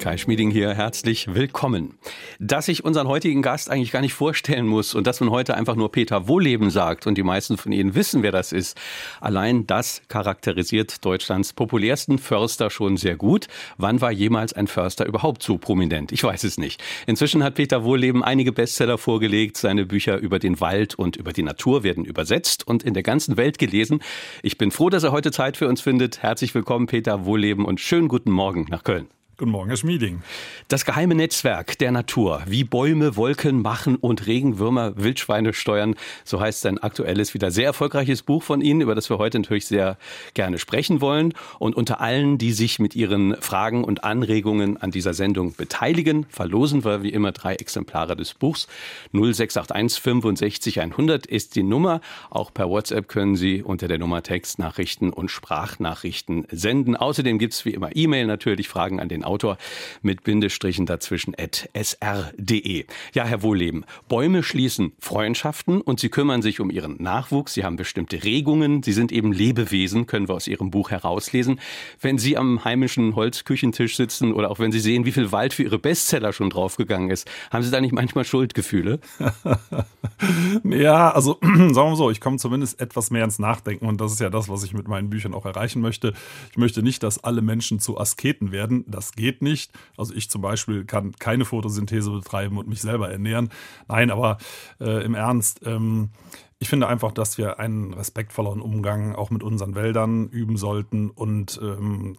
Kai Schmieding hier, herzlich willkommen. Dass ich unseren heutigen Gast eigentlich gar nicht vorstellen muss und dass man heute einfach nur Peter Wohleben sagt und die meisten von Ihnen wissen, wer das ist, allein das charakterisiert Deutschlands populärsten Förster schon sehr gut. Wann war jemals ein Förster überhaupt so prominent? Ich weiß es nicht. Inzwischen hat Peter Wohleben einige Bestseller vorgelegt. Seine Bücher über den Wald und über die Natur werden übersetzt und in der ganzen Welt gelesen. Ich bin froh, dass er heute Zeit für uns findet. Herzlich willkommen, Peter Wohleben und schönen guten Morgen nach Köln. Guten Morgen, Herr Schmieding. Das geheime Netzwerk der Natur, wie Bäume Wolken machen und Regenwürmer Wildschweine steuern, so heißt sein aktuelles, wieder sehr erfolgreiches Buch von Ihnen, über das wir heute natürlich sehr gerne sprechen wollen. Und unter allen, die sich mit ihren Fragen und Anregungen an dieser Sendung beteiligen, verlosen wir wie immer drei Exemplare des Buchs. 0681 65 100 ist die Nummer. Auch per WhatsApp können Sie unter der Nummer Textnachrichten und Sprachnachrichten senden. Außerdem gibt es wie immer E-Mail natürlich, Fragen an den Autor mit Bindestrichen dazwischen at sr.de. Ja, Herr Wohleben, Bäume schließen Freundschaften und sie kümmern sich um ihren Nachwuchs. Sie haben bestimmte Regungen. Sie sind eben Lebewesen, können wir aus Ihrem Buch herauslesen. Wenn Sie am heimischen Holzküchentisch sitzen oder auch wenn Sie sehen, wie viel Wald für Ihre Bestseller schon draufgegangen ist, haben Sie da nicht manchmal Schuldgefühle? ja, also sagen wir mal so, ich komme zumindest etwas mehr ins Nachdenken und das ist ja das, was ich mit meinen Büchern auch erreichen möchte. Ich möchte nicht, dass alle Menschen zu Asketen werden. Das geht nicht. Also ich zum Beispiel kann keine Photosynthese betreiben und mich selber ernähren. Nein, aber äh, im Ernst, ähm, ich finde einfach, dass wir einen respektvolleren Umgang auch mit unseren Wäldern üben sollten und ähm,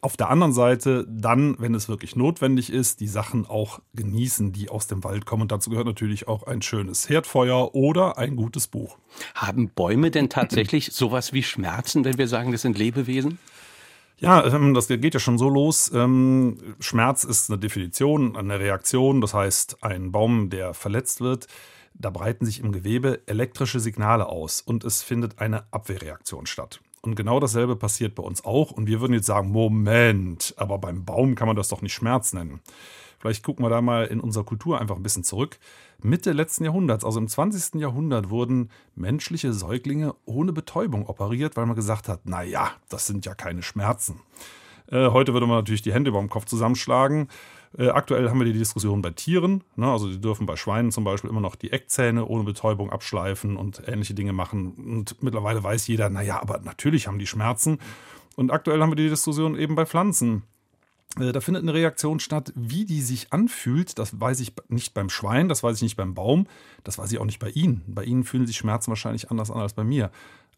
auf der anderen Seite dann, wenn es wirklich notwendig ist, die Sachen auch genießen, die aus dem Wald kommen. Und dazu gehört natürlich auch ein schönes Herdfeuer oder ein gutes Buch. Haben Bäume denn tatsächlich sowas wie Schmerzen, wenn wir sagen, das sind Lebewesen? Ja, ähm, das geht ja schon so los. Ähm, Schmerz ist eine Definition, eine Reaktion. Das heißt, ein Baum, der verletzt wird, da breiten sich im Gewebe elektrische Signale aus und es findet eine Abwehrreaktion statt. Und genau dasselbe passiert bei uns auch. Und wir würden jetzt sagen, Moment, aber beim Baum kann man das doch nicht Schmerz nennen. Vielleicht gucken wir da mal in unserer Kultur einfach ein bisschen zurück. Mitte letzten Jahrhunderts, also im 20. Jahrhundert, wurden menschliche Säuglinge ohne Betäubung operiert, weil man gesagt hat, na ja, das sind ja keine Schmerzen. Äh, heute würde man natürlich die Hände über dem Kopf zusammenschlagen. Äh, aktuell haben wir die Diskussion bei Tieren. Ne? Also die dürfen bei Schweinen zum Beispiel immer noch die Eckzähne ohne Betäubung abschleifen und ähnliche Dinge machen. Und mittlerweile weiß jeder, naja, aber natürlich haben die Schmerzen. Und aktuell haben wir die Diskussion eben bei Pflanzen. Äh, da findet eine Reaktion statt, wie die sich anfühlt. Das weiß ich nicht beim Schwein, das weiß ich nicht beim Baum, das weiß ich auch nicht bei Ihnen. Bei Ihnen fühlen sich Schmerzen wahrscheinlich anders an als bei mir.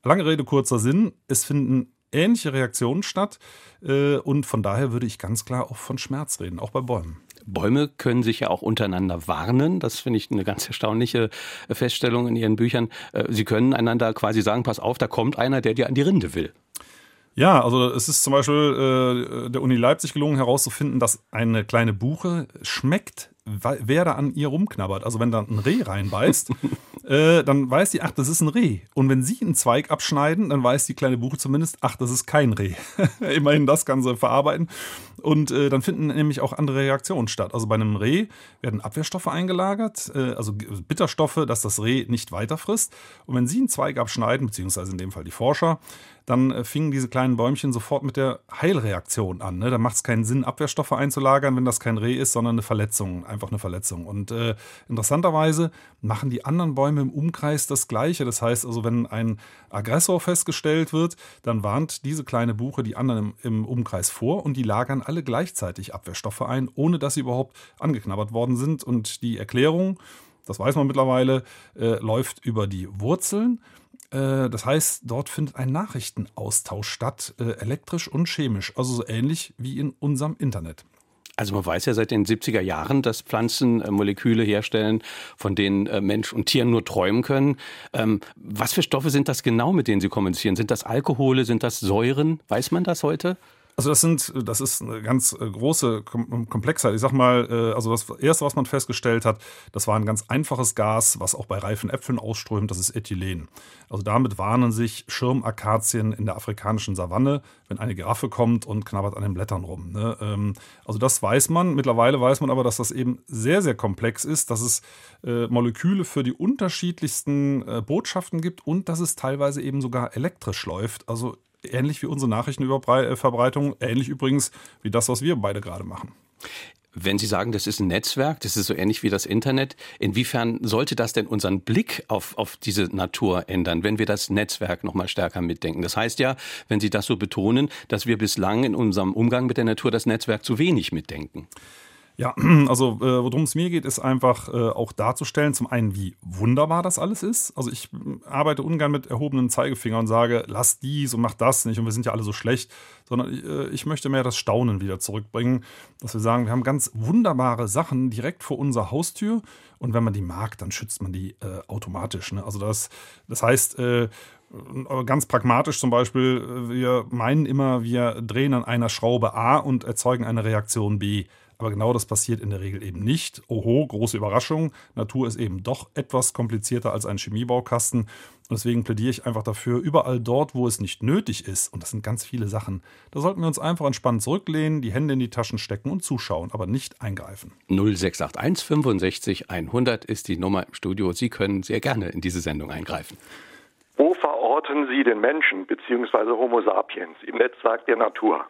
Lange Rede, kurzer Sinn. Es finden ähnliche Reaktionen statt äh, und von daher würde ich ganz klar auch von Schmerz reden, auch bei Bäumen. Bäume können sich ja auch untereinander warnen. Das finde ich eine ganz erstaunliche Feststellung in Ihren Büchern. Äh, Sie können einander quasi sagen, pass auf, da kommt einer, der dir an die Rinde will. Ja, also es ist zum Beispiel äh, der Uni Leipzig gelungen herauszufinden, dass eine kleine Buche schmeckt, wer da an ihr rumknabbert. Also wenn da ein Reh reinbeißt, äh, dann weiß die, ach, das ist ein Reh. Und wenn sie einen Zweig abschneiden, dann weiß die kleine Buche zumindest, ach, das ist kein Reh. Immerhin das kann sie verarbeiten. Und äh, dann finden nämlich auch andere Reaktionen statt. Also bei einem Reh werden Abwehrstoffe eingelagert, äh, also Bitterstoffe, dass das Reh nicht weiter frisst. Und wenn sie einen Zweig abschneiden, beziehungsweise in dem Fall die Forscher, dann äh, fingen diese kleinen Bäumchen sofort mit der Heilreaktion an. Ne? Da macht es keinen Sinn, Abwehrstoffe einzulagern, wenn das kein Reh ist, sondern eine Verletzung, einfach eine Verletzung. Und äh, interessanterweise machen die anderen Bäume im Umkreis das Gleiche. Das heißt also, wenn ein Aggressor festgestellt wird, dann warnt diese kleine Buche die anderen im, im Umkreis vor und die lagern alle gleichzeitig Abwehrstoffe ein, ohne dass sie überhaupt angeknabbert worden sind. Und die Erklärung, das weiß man mittlerweile, äh, läuft über die Wurzeln. Äh, das heißt, dort findet ein Nachrichtenaustausch statt, äh, elektrisch und chemisch, also so ähnlich wie in unserem Internet. Also man weiß ja seit den 70er Jahren, dass Pflanzen äh, Moleküle herstellen, von denen Mensch und Tier nur träumen können. Ähm, was für Stoffe sind das genau, mit denen sie kommunizieren? Sind das Alkohole, sind das Säuren? Weiß man das heute? Also das sind, das ist eine ganz äh, große Komplexheit. Ich sag mal, äh, also das erste, was man festgestellt hat, das war ein ganz einfaches Gas, was auch bei reifen Äpfeln ausströmt, das ist Ethylen. Also damit warnen sich Schirmakazien in der afrikanischen Savanne, wenn eine Giraffe kommt und knabbert an den Blättern rum. Ne? Ähm, also das weiß man. Mittlerweile weiß man aber, dass das eben sehr, sehr komplex ist, dass es äh, Moleküle für die unterschiedlichsten Botschaften gibt und dass es teilweise eben sogar elektrisch läuft. Also ähnlich wie unsere Nachrichtenverbreitung, ähnlich übrigens wie das, was wir beide gerade machen. Wenn Sie sagen, das ist ein Netzwerk, das ist so ähnlich wie das Internet, inwiefern sollte das denn unseren Blick auf, auf diese Natur ändern, wenn wir das Netzwerk noch mal stärker mitdenken? Das heißt ja, wenn Sie das so betonen, dass wir bislang in unserem Umgang mit der Natur das Netzwerk zu wenig mitdenken. Ja, also äh, worum es mir geht, ist einfach äh, auch darzustellen, zum einen, wie wunderbar das alles ist. Also ich äh, arbeite ungern mit erhobenen Zeigefinger und sage, lass dies und mach das nicht und wir sind ja alle so schlecht, sondern äh, ich möchte mehr das Staunen wieder zurückbringen, dass wir sagen, wir haben ganz wunderbare Sachen direkt vor unserer Haustür und wenn man die mag, dann schützt man die äh, automatisch. Ne? Also das, das heißt, äh, ganz pragmatisch zum Beispiel, wir meinen immer, wir drehen an einer Schraube A und erzeugen eine Reaktion B. Aber genau das passiert in der Regel eben nicht. Oho, große Überraschung. Natur ist eben doch etwas komplizierter als ein Chemiebaukasten. Und deswegen plädiere ich einfach dafür, überall dort, wo es nicht nötig ist, und das sind ganz viele Sachen, da sollten wir uns einfach entspannt zurücklehnen, die Hände in die Taschen stecken und zuschauen, aber nicht eingreifen. 0681 65 100 ist die Nummer im Studio. Sie können sehr gerne in diese Sendung eingreifen. Wo verorten Sie den Menschen bzw. Homo sapiens im Netzwerk der Natur?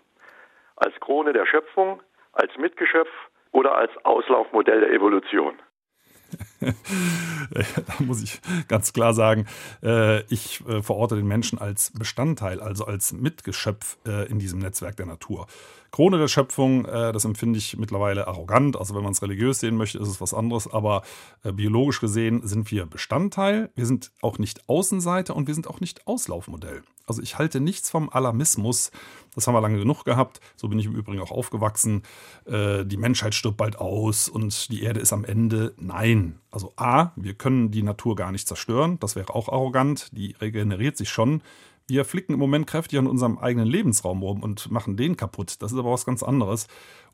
Als Krone der Schöpfung, als Mitgeschöpf oder als Auslaufmodell der Evolution? da muss ich ganz klar sagen, äh, ich äh, verorte den Menschen als Bestandteil, also als Mitgeschöpf äh, in diesem Netzwerk der Natur. Krone der Schöpfung, das empfinde ich mittlerweile arrogant. Also wenn man es religiös sehen möchte, ist es was anderes. Aber biologisch gesehen sind wir Bestandteil. Wir sind auch nicht Außenseiter und wir sind auch nicht Auslaufmodell. Also ich halte nichts vom Alarmismus. Das haben wir lange genug gehabt. So bin ich im Übrigen auch aufgewachsen. Äh, die Menschheit stirbt bald aus und die Erde ist am Ende. Nein. Also A, wir können die Natur gar nicht zerstören. Das wäre auch arrogant. Die regeneriert sich schon. Wir flicken im Moment kräftig an unserem eigenen Lebensraum rum und machen den kaputt. Das ist aber was ganz anderes.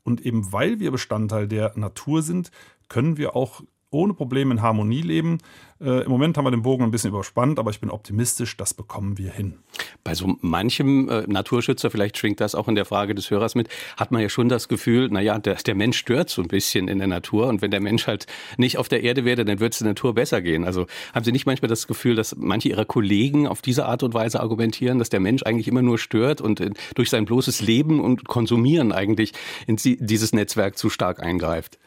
Und eben weil wir Bestandteil der Natur sind, können wir auch ohne Probleme in Harmonie leben. Äh, Im Moment haben wir den Bogen ein bisschen überspannt, aber ich bin optimistisch, das bekommen wir hin. Bei so manchem äh, Naturschützer, vielleicht schwingt das auch in der Frage des Hörers mit, hat man ja schon das Gefühl, naja, der, der Mensch stört so ein bisschen in der Natur und wenn der Mensch halt nicht auf der Erde wäre, dann würde es der Natur besser gehen. Also haben Sie nicht manchmal das Gefühl, dass manche Ihrer Kollegen auf diese Art und Weise argumentieren, dass der Mensch eigentlich immer nur stört und äh, durch sein bloßes Leben und Konsumieren eigentlich in dieses Netzwerk zu stark eingreift?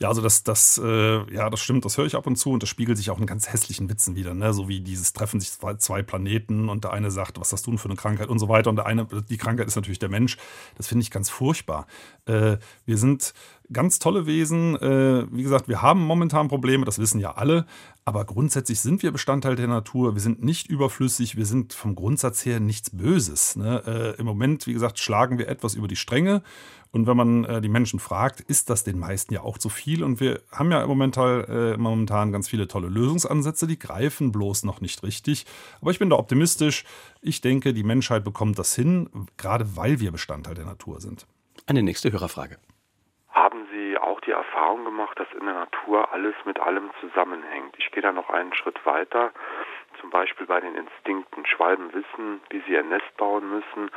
Ja, also das, das, äh, ja, das stimmt, das höre ich ab und zu und das spiegelt sich auch in ganz hässlichen Witzen wieder, ne? So wie dieses treffen sich zwei, zwei Planeten und der eine sagt, was hast du denn für eine Krankheit und so weiter. Und der eine, die Krankheit ist natürlich der Mensch. Das finde ich ganz furchtbar. Äh, wir sind ganz tolle Wesen. Äh, wie gesagt, wir haben momentan Probleme, das wissen ja alle. Aber grundsätzlich sind wir Bestandteil der Natur. Wir sind nicht überflüssig. Wir sind vom Grundsatz her nichts Böses. Ne? Äh, Im Moment, wie gesagt, schlagen wir etwas über die Stränge. Und wenn man äh, die Menschen fragt, ist das den meisten ja auch zu viel. Und wir haben ja momentan, äh, momentan ganz viele tolle Lösungsansätze, die greifen bloß noch nicht richtig. Aber ich bin da optimistisch. Ich denke, die Menschheit bekommt das hin, gerade weil wir Bestandteil der Natur sind. Eine nächste Hörerfrage. Die Erfahrung gemacht, dass in der Natur alles mit allem zusammenhängt? Ich gehe da noch einen Schritt weiter. Zum Beispiel bei den Instinkten. Schwalben wissen, wie sie ihr Nest bauen müssen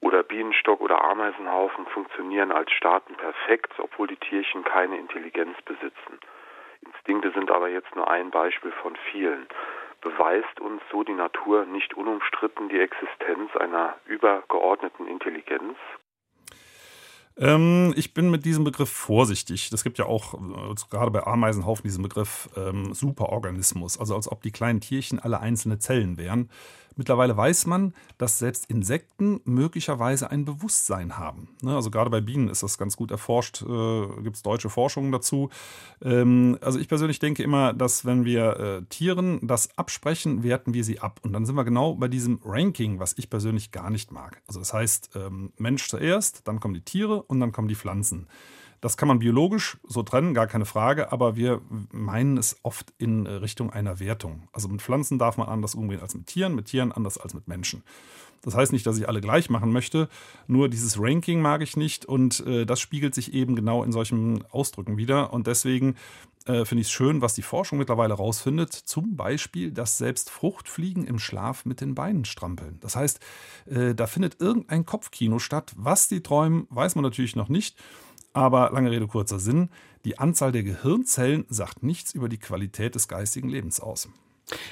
oder Bienenstock oder Ameisenhaufen funktionieren als Staaten perfekt, obwohl die Tierchen keine Intelligenz besitzen. Instinkte sind aber jetzt nur ein Beispiel von vielen. Beweist uns so die Natur nicht unumstritten die Existenz einer übergeordneten Intelligenz? Ähm, ich bin mit diesem Begriff vorsichtig. Es gibt ja auch äh, gerade bei Ameisenhaufen diesen Begriff ähm, Superorganismus, also als ob die kleinen Tierchen alle einzelne Zellen wären. Mittlerweile weiß man, dass selbst Insekten möglicherweise ein Bewusstsein haben. Ne, also gerade bei Bienen ist das ganz gut erforscht, äh, gibt es deutsche Forschungen dazu. Ähm, also ich persönlich denke immer, dass wenn wir äh, Tieren das absprechen, werten wir sie ab. Und dann sind wir genau bei diesem Ranking, was ich persönlich gar nicht mag. Also das heißt, ähm, Mensch zuerst, dann kommen die Tiere und dann kommen die Pflanzen. Das kann man biologisch so trennen, gar keine Frage, aber wir meinen es oft in Richtung einer Wertung. Also mit Pflanzen darf man anders umgehen als mit Tieren, mit Tieren anders als mit Menschen. Das heißt nicht, dass ich alle gleich machen möchte, nur dieses Ranking mag ich nicht und äh, das spiegelt sich eben genau in solchen Ausdrücken wieder. Und deswegen äh, finde ich es schön, was die Forschung mittlerweile rausfindet. Zum Beispiel, dass selbst Fruchtfliegen im Schlaf mit den Beinen strampeln. Das heißt, äh, da findet irgendein Kopfkino statt. Was die träumen, weiß man natürlich noch nicht. Aber lange Rede, kurzer Sinn. Die Anzahl der Gehirnzellen sagt nichts über die Qualität des geistigen Lebens aus.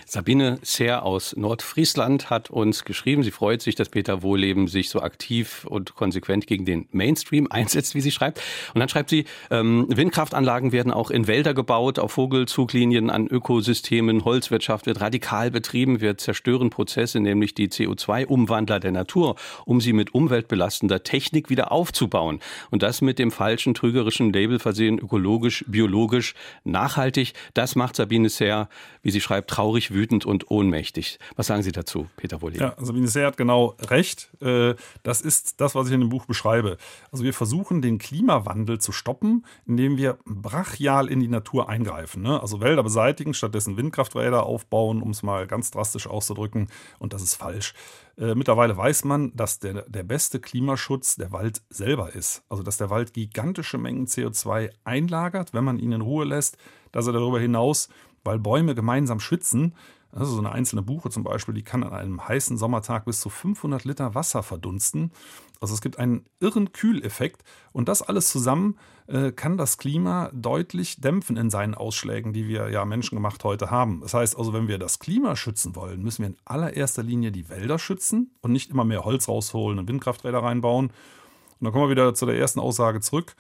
Sabine Seer aus Nordfriesland hat uns geschrieben, sie freut sich, dass Peter Wohleben sich so aktiv und konsequent gegen den Mainstream einsetzt, wie sie schreibt. Und dann schreibt sie, ähm, Windkraftanlagen werden auch in Wälder gebaut, auf Vogelzuglinien, an Ökosystemen, Holzwirtschaft wird radikal betrieben, wir zerstören Prozesse, nämlich die CO2-Umwandler der Natur, um sie mit umweltbelastender Technik wieder aufzubauen. Und das mit dem falschen, trügerischen Label versehen, ökologisch, biologisch, nachhaltig. Das macht Sabine Seer, wie sie schreibt, traurig, wütend und ohnmächtig. Was sagen Sie dazu, Peter Wohlig? Ja, Sabine Seer hat genau recht. Äh, das ist das, was ich in dem Buch beschreibe. Also wir versuchen, den Klimawandel zu stoppen, indem wir brachial in die Natur eingreifen. Ne? Also Wälder beseitigen, stattdessen Windkrafträder aufbauen, um es mal ganz drastisch auszudrücken. Und das ist falsch. Äh, mittlerweile weiß man, dass der, der beste Klimaschutz der Wald selber ist. Also dass der Wald gigantische Mengen CO2 einlagert, wenn man ihn in Ruhe lässt, dass er darüber hinaus weil Bäume gemeinsam schwitzen. Also so eine einzelne Buche zum Beispiel, die kann an einem heißen Sommertag bis zu 500 Liter Wasser verdunsten. Also es gibt einen irren Kühleffekt und das alles zusammen äh, kann das Klima deutlich dämpfen in seinen Ausschlägen, die wir ja menschengemacht heute haben. Das heißt also, wenn wir das Klima schützen wollen, müssen wir in allererster Linie die Wälder schützen und nicht immer mehr Holz rausholen und Windkrafträder reinbauen. Und dann kommen wir wieder zu der ersten Aussage zurück.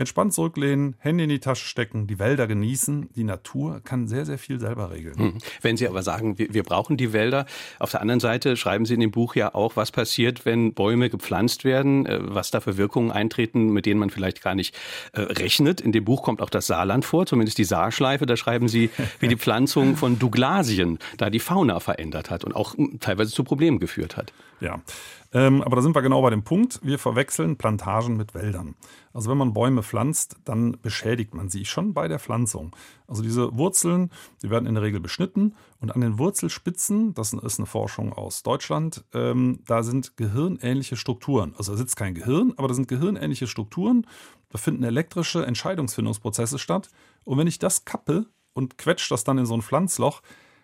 Entspannt zurücklehnen, Hände in die Tasche stecken, die Wälder genießen. Die Natur kann sehr, sehr viel selber regeln. Hm. Wenn Sie aber sagen, wir, wir, brauchen die Wälder, auf der anderen Seite schreiben Sie in dem Buch ja auch, was passiert, wenn Bäume gepflanzt werden, äh, was da für Wirkungen eintreten, mit denen man vielleicht gar nicht äh, rechnet. In dem Buch kommt auch das Saarland vor, zumindest die Saarschleife. Da schreiben Sie, wie die Pflanzung von Douglasien da die Fauna verändert hat und auch hm, teilweise zu Problemen geführt hat. Ja, ähm, aber da sind wir genau bei dem Punkt. Wir verwechseln Plantagen mit Wäldern. Also wenn man Bäume pflanzt, dann beschädigt man sie schon bei der Pflanzung. Also diese Wurzeln, die werden in der Regel beschnitten und an den Wurzelspitzen, das ist eine Forschung aus Deutschland, ähm, da sind gehirnähnliche Strukturen. Also da sitzt kein Gehirn, aber da sind gehirnähnliche Strukturen. Da finden elektrische Entscheidungsfindungsprozesse statt. Und wenn ich das kappe und quetsche das dann in so ein Pflanzloch,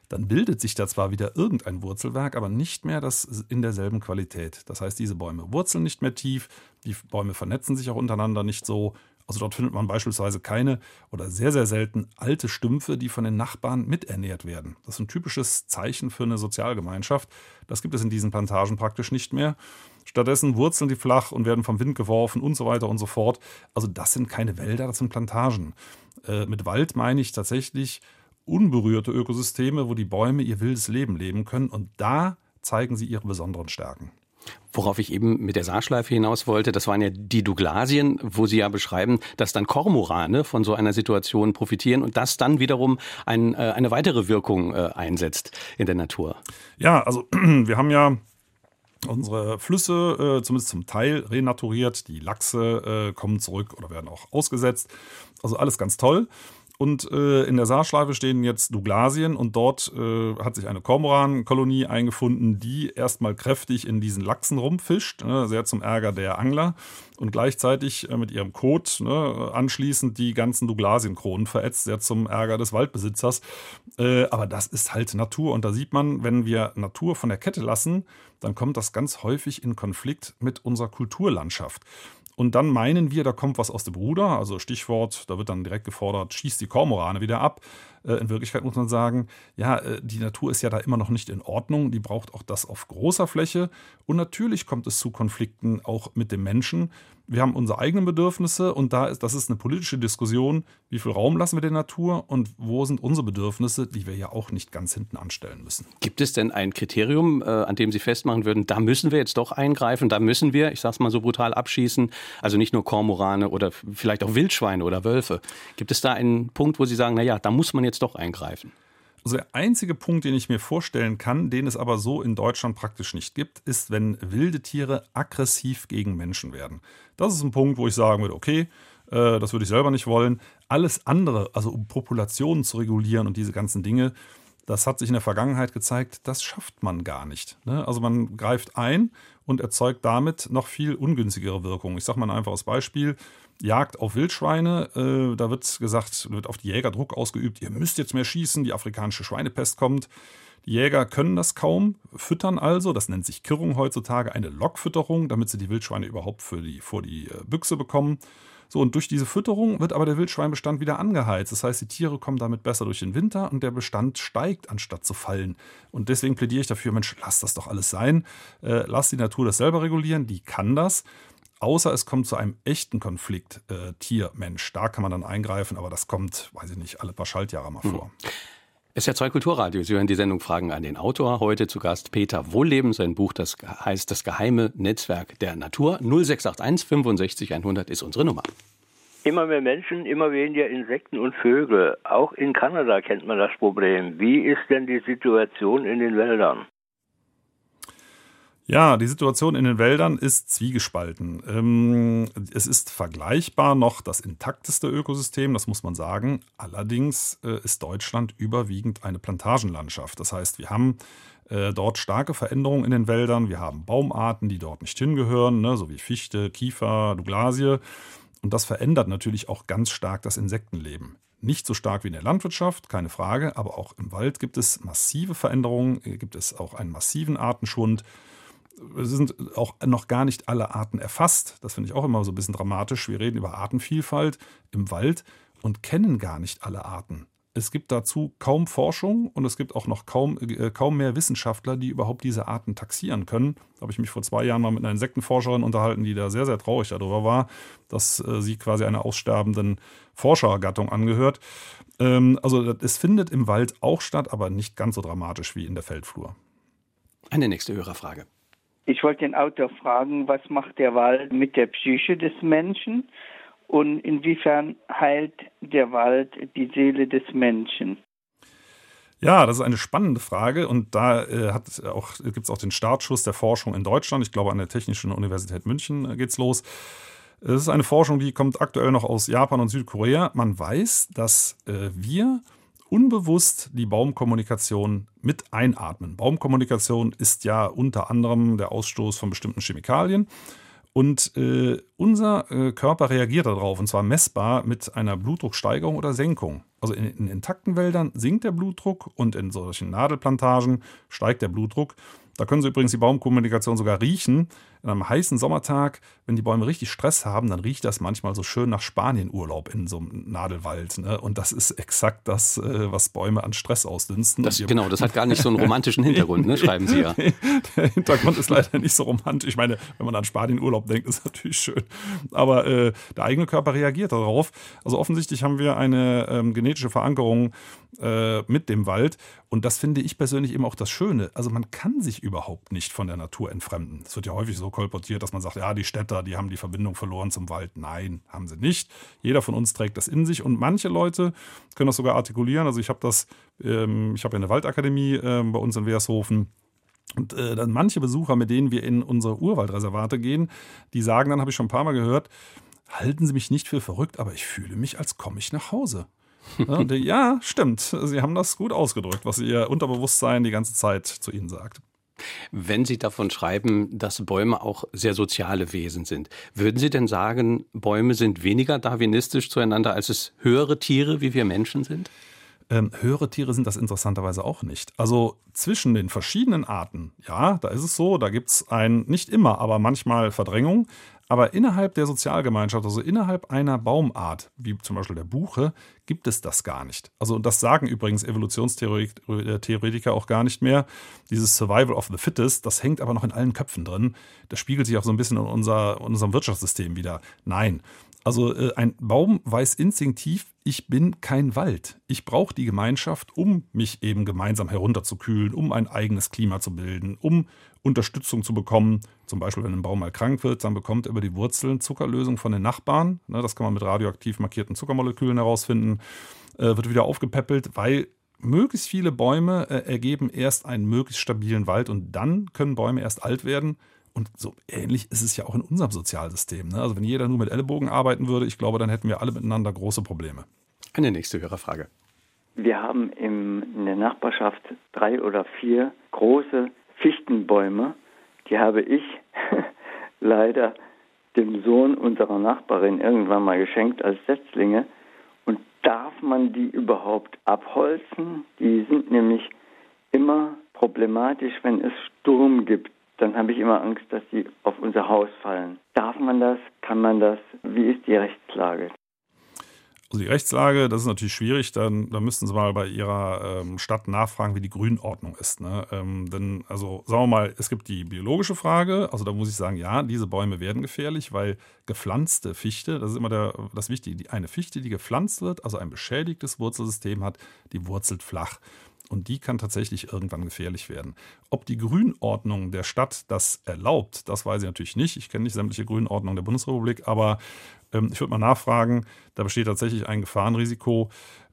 dann bildet sich da zwar wieder irgendein Wurzelwerk, aber nicht mehr das in derselben Qualität. Das heißt, diese Bäume wurzeln nicht mehr tief, die Bäume vernetzen sich auch untereinander nicht so. Also dort findet man beispielsweise keine oder sehr, sehr selten alte Stümpfe, die von den Nachbarn miternährt werden. Das ist ein typisches Zeichen für eine Sozialgemeinschaft. Das gibt es in diesen Plantagen praktisch nicht mehr. Stattdessen wurzeln die flach und werden vom Wind geworfen und so weiter und so fort. Also das sind keine Wälder, das sind Plantagen. Äh, mit Wald meine ich tatsächlich unberührte Ökosysteme, wo die Bäume ihr wildes Leben leben können. Und da zeigen sie ihre besonderen Stärken. Worauf ich eben mit der Saarschleife hinaus wollte, das waren ja die Douglasien, wo Sie ja beschreiben, dass dann Kormorane von so einer Situation profitieren und das dann wiederum ein, äh, eine weitere Wirkung äh, einsetzt in der Natur. Ja, also wir haben ja unsere Flüsse äh, zumindest zum Teil renaturiert. Die Lachse kommen zurück oder werden auch ausgesetzt. Also alles ganz toll. Und äh, in der Saarschleife stehen jetzt Douglasien und dort äh, hat sich eine Kormoran-Kolonie eingefunden, die erstmal kräftig in diesen Lachsen rumfischt, ne, sehr zum Ärger der Angler und gleichzeitig äh, mit ihrem Kot ne, anschließend die ganzen Douglasienkronen verätzt, sehr zum Ärger des Waldbesitzers. Äh, aber das ist halt Natur und da sieht man, wenn wir Natur von der Kette lassen, dann kommt das ganz häufig in Konflikt mit unserer Kulturlandschaft. Und dann meinen wir, da kommt was aus dem Ruder. Also Stichwort, da wird dann direkt gefordert, schießt die Kormorane wieder ab. Äh, in Wirklichkeit muss man sagen, ja, äh, die Natur ist ja da immer noch nicht in Ordnung. Die braucht auch das auf großer Fläche. Und natürlich kommt es zu Konflikten auch mit dem Menschen. Wir haben unsere eigenen Bedürfnisse und da ist, das ist eine politische Diskussion, wie viel Raum lassen wir der Natur und wo sind unsere Bedürfnisse, die wir ja auch nicht ganz hinten anstellen müssen. Gibt es denn ein Kriterium, äh, an dem Sie festmachen würden, da müssen wir jetzt doch eingreifen, da müssen wir, ich sage es mal so brutal, abschießen, also nicht nur Kormorane oder vielleicht auch Wildschweine oder Wölfe. Gibt es da einen Punkt, wo Sie sagen, naja, da muss man jetzt doch eingreifen? Also der einzige Punkt, den ich mir vorstellen kann, den es aber so in Deutschland praktisch nicht gibt, ist, wenn wilde Tiere aggressiv gegen Menschen werden. Das ist ein Punkt, wo ich sagen würde, okay, Äh, das würde ich selber nicht wollen. Alles andere, also um Populationen zu regulieren und diese ganzen Dinge, das hat sich in der Vergangenheit gezeigt, das schafft man gar nicht. Ne? Also man greift ein und erzeugt damit noch viel ungünstigere Wirkungen. Ich sage mal ein einfaches Beispiel. Jagd auf Wildschweine, äh, da wird gesagt, wird auf die Jäger Druck ausgeübt, ihr müsst jetzt mehr schießen, die afrikanische Schweinepest kommt. Die Jäger können das kaum, füttern also, das nennt sich Kirrung heutzutage, eine Lockfütterung, damit sie die Wildschweine überhaupt für die, vor die äh, Büchse bekommen. So, und durch diese Fütterung wird aber der Wildschweinbestand wieder angeheizt. Das heißt, die Tiere kommen damit besser durch den Winter und der Bestand steigt, anstatt zu fallen. Und deswegen plädiere ich dafür, Mensch, lass das doch alles sein. Äh, lass die Natur das selber regulieren, die kann das. Außer es kommt zu einem echten Konflikt äh, Tier-Mensch. Da kann man dann eingreifen, aber das kommt, weiß ich nicht, alle paar Schaltjahre mal vor. Hm. Es ist ja zwei Kulturradio. Sie hören die Sendung Fragen an den Autor. Heute zu Gast Peter Wohlleben. Sein Buch, das heißt Das geheime Netzwerk der Natur. 0681 65 100 ist unsere Nummer. Immer mehr Menschen, immer weniger Insekten und Vögel. Auch in Kanada kennt man das Problem. Wie ist denn die Situation in den Wäldern? Ja, die Situation in den Wäldern ist zwiegespalten. Ähm, es ist vergleichbar noch das intakteste Ökosystem, das muss man sagen. Allerdings äh, ist Deutschland überwiegend eine Plantagenlandschaft. Das heißt, wir haben äh, dort starke Veränderungen in den Wäldern. Wir haben Baumarten, die dort nicht hingehören, ne, so wie Fichte, Kiefer, Douglasie. Und das verändert natürlich auch ganz stark das Insektenleben. Nicht so stark wie in der Landwirtschaft, keine Frage, aber auch im Wald gibt es massive Veränderungen, äh, gibt es auch einen massiven Artenschwund sind auch noch gar nicht alle Arten erfasst. Das finde ich auch immer so ein bisschen dramatisch. Wir reden über Artenvielfalt im Wald und kennen gar nicht alle Arten. Es gibt dazu kaum Forschung und es gibt auch noch kaum, äh, kaum mehr Wissenschaftler, die überhaupt diese Arten taxieren können. Da habe ich mich vor zwei Jahren mal mit einer Insektenforscherin unterhalten, die da sehr, sehr traurig darüber war, dass äh, sie quasi einer aussterbenden Forschergattung angehört. Ähm, also es findet im Wald auch statt, aber nicht ganz so dramatisch wie in der Feldflur. Eine nächste Hörerfrage. Ich wollte den Autor fragen, was macht der Wald mit der Psyche des Menschen und inwiefern heilt der Wald die Seele des Menschen? Ja, das ist eine spannende Frage und da äh, gibt es auch den Startschuss der Forschung in Deutschland. Ich glaube, an der Technischen Universität München äh, geht es los. Es ist eine Forschung, die kommt aktuell noch aus Japan und Südkorea. Man weiß, dass äh, wir unbewusst die Baumkommunikation mit einatmen. Baumkommunikation ist ja unter anderem der Ausstoß von bestimmten Chemikalien. Und äh, unser äh, Körper reagiert darauf, und zwar messbar mit einer Blutdrucksteigerung oder Senkung. Also in, in intakten Wäldern sinkt der Blutdruck und in solchen Nadelplantagen steigt der Blutdruck. Da können Sie übrigens die Baumkommunikation sogar riechen. An einem heißen Sommertag, wenn die Bäume richtig Stress haben, dann riecht das manchmal so schön nach Spanienurlaub in so einem Nadelwald. Ne? Und das ist exakt das, äh, was Bäume an Stress ausdünsten. Das, genau, das hat gar nicht so einen romantischen Hintergrund, ne? schreiben Sie ja. Der Hintergrund ist leider nicht so romantisch. Ich meine, wenn man an Spanienurlaub denkt, ist natürlich schön. Aber äh, der eigene Körper reagiert darauf. Also offensichtlich haben wir eine ähm, genetische Verankerung äh, mit dem Wald. Und das finde ich persönlich eben auch das Schöne. Also man kann sich überhaupt nicht von der Natur entfremden. Es wird ja häufig so kolportiert, dass man sagt, ja, die Städter, die haben die Verbindung verloren zum Wald. Nein, haben sie nicht. Jeder von uns trägt das in sich und manche Leute können das sogar artikulieren. Also ich habe das, ähm, ich habe ja eine Waldakademie äh, bei uns in Weershofen. Und äh, dann manche Besucher, mit denen wir in unsere Urwaldreservate gehen, die sagen, dann habe ich schon ein paar Mal gehört, halten Sie mich nicht für verrückt, aber ich fühle mich, als komme ich nach Hause. ja, stimmt. Sie haben das gut ausgedrückt, was Ihr Unterbewusstsein die ganze Zeit zu Ihnen sagt. Wenn Sie davon schreiben, dass Bäume auch sehr soziale Wesen sind, würden Sie denn sagen, Bäume sind weniger darwinistisch zueinander, als es höhere Tiere wie wir Menschen sind? Ähm, höhere Tiere sind das interessanterweise auch nicht. Also zwischen den verschiedenen Arten, ja, da ist es so, da gibt es ein, nicht immer, aber manchmal Verdrängung. Aber innerhalb der Sozialgemeinschaft, also innerhalb einer Baumart, wie zum Beispiel der Buche, gibt es das gar nicht. Also das sagen übrigens Evolutionstheoretiker auch gar nicht mehr. Dieses Survival of the Fittest, das hängt aber noch in allen Köpfen drin. Das spiegelt sich auch so ein bisschen in, unser, in unserem Wirtschaftssystem wieder. Nein, also äh, ein Baum weiß instinktiv, ich bin kein Wald. Ich brauche die Gemeinschaft, um mich eben gemeinsam herunterzukühlen, um ein eigenes Klima zu bilden, um Unterstützung zu bekommen. Zum Beispiel, wenn ein Baum mal krank wird, dann bekommt er über die Wurzeln Zuckerlösung von den Nachbarn. Ne, das kann man mit radioaktiv markierten Zuckermolekülen herausfinden. Äh, wird wieder aufgepäppelt, weil möglichst viele Bäume äh, ergeben erst einen möglichst stabilen Wald und dann können Bäume erst alt werden Und so ähnlich ist es ja auch in unserem Sozialsystem. Ne? Also wenn jeder nur mit Ellenbogen arbeiten würde, ich glaube, dann hätten wir alle miteinander große Probleme. Eine nächste Hörerfrage. Wir haben in der Nachbarschaft drei oder vier große Fichtenbäume. Die habe ich leider dem Sohn unserer Nachbarin irgendwann mal geschenkt als Setzlinge. Und darf man die überhaupt abholzen? Die sind nämlich immer problematisch, wenn es Sturm gibt. Dann habe ich immer Angst, dass sie auf unser Haus fallen. Darf man das? Kann man das? Wie ist die Rechtslage? Also die Rechtslage, das ist natürlich schwierig. Dann, dann müssten Sie mal bei Ihrer ähm, Stadt nachfragen, wie die Grünordnung ist. Ne? Ähm, denn, also sagen wir mal, es gibt die biologische Frage. Also da muss ich sagen, ja, diese Bäume werden gefährlich, weil gepflanzte Fichte, das ist immer der, das Wichtige, die, eine Fichte, die gepflanzt wird, also ein beschädigtes Wurzelsystem hat, die wurzelt flach. Und die kann tatsächlich irgendwann gefährlich werden. Ob die Grünordnung der Stadt das erlaubt, das weiß ich natürlich nicht. Ich kenne nicht sämtliche Grünordnungen der Bundesrepublik, aber ähm, ich würde mal nachfragen. Da besteht tatsächlich ein Gefahrenrisiko.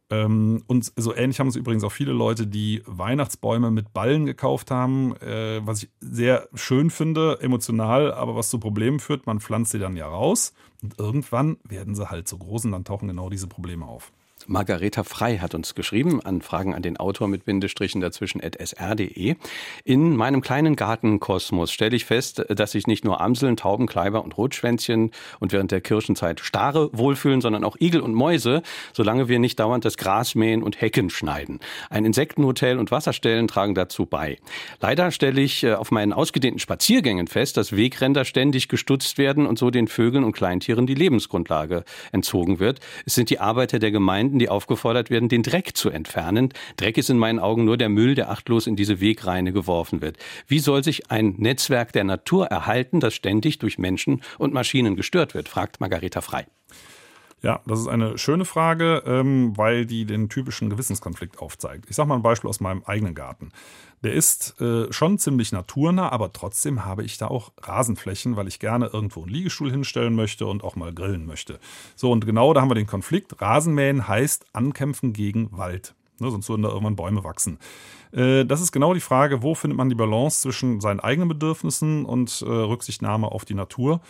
Ähm, und so ähnlich haben es übrigens auch viele Leute, die Weihnachtsbäume mit Ballen gekauft haben, äh, was ich sehr schön finde, emotional, aber was zu Problemen führt. Man pflanzt sie dann ja raus und irgendwann werden sie halt so groß und dann tauchen genau diese Probleme auf. Margareta Frei hat uns geschrieben, an Fragen an den Autor mit Bindestrichen dazwischen at sr.de. In meinem kleinen Gartenkosmos stelle ich fest, dass sich nicht nur Amseln, Tauben, Kleiber und Rotschwänzchen und während der Kirschenzeit Stare wohlfühlen, sondern auch Igel und Mäuse, solange wir nicht dauernd das Gras mähen und Hecken schneiden. Ein Insektenhotel und Wasserstellen tragen dazu bei. Leider stelle ich äh, auf meinen ausgedehnten Spaziergängen fest, dass Wegränder ständig gestutzt werden und so den Vögeln und Kleintieren die Lebensgrundlage entzogen wird. Es sind die Arbeiter der Gemeinden, Gemeinden, die aufgefordert werden, den Dreck zu entfernen. Dreck ist in meinen Augen nur der Müll, der achtlos in diese Wegreine geworfen wird. Wie soll sich ein Netzwerk der Natur erhalten, das ständig durch Menschen und Maschinen gestört wird, fragt Margareta Frei. Ja, das ist eine schöne Frage, ähm, weil die den typischen Gewissenskonflikt aufzeigt. Ich sage mal ein Beispiel aus meinem eigenen Garten. Der ist äh, schon ziemlich naturnah, aber trotzdem habe ich da auch Rasenflächen, weil ich gerne irgendwo einen Liegestuhl hinstellen möchte und auch mal grillen möchte. So, und genau da haben wir den Konflikt. Rasenmähen heißt ankämpfen gegen Wald. Ne, sonst würden da irgendwann Bäume wachsen. Äh, das ist genau die Frage, wo findet man die Balance zwischen seinen eigenen Bedürfnissen und äh, Rücksichtnahme auf die Natur.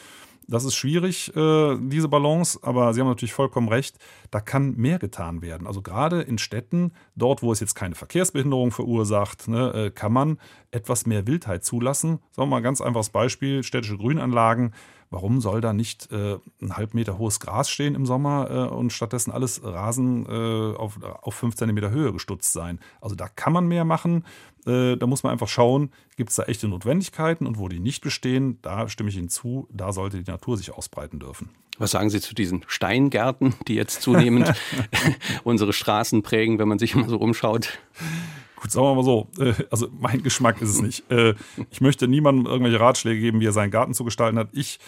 Das ist schwierig, äh, diese Balance, aber Sie haben natürlich vollkommen recht, da kann mehr getan werden. Also gerade in Städten, dort, wo es jetzt keine Verkehrsbehinderung verursacht, ne, äh, kann man etwas mehr Wildheit zulassen. Sagen wir mal ein ganz einfaches Beispiel, städtische Grünanlagen. Warum soll da nicht äh, ein halb Meter hohes Gras stehen im Sommer und stattdessen alles Rasen auf, auf fünf Zentimeter Höhe gestutzt sein? Also da kann man mehr machen. Äh, da muss man einfach schauen, gibt es da echte Notwendigkeiten und wo die nicht bestehen, da stimme ich Ihnen zu, da sollte die Natur sich ausbreiten dürfen. Was sagen Sie zu diesen Steingärten, die jetzt zunehmend unsere Straßen prägen, wenn man sich mal so umschaut? Gut, sagen wir mal so, äh, also mein Geschmack ist es nicht. Äh, ich möchte niemandem irgendwelche Ratschläge geben, wie er seinen Garten zu gestalten hat. Ich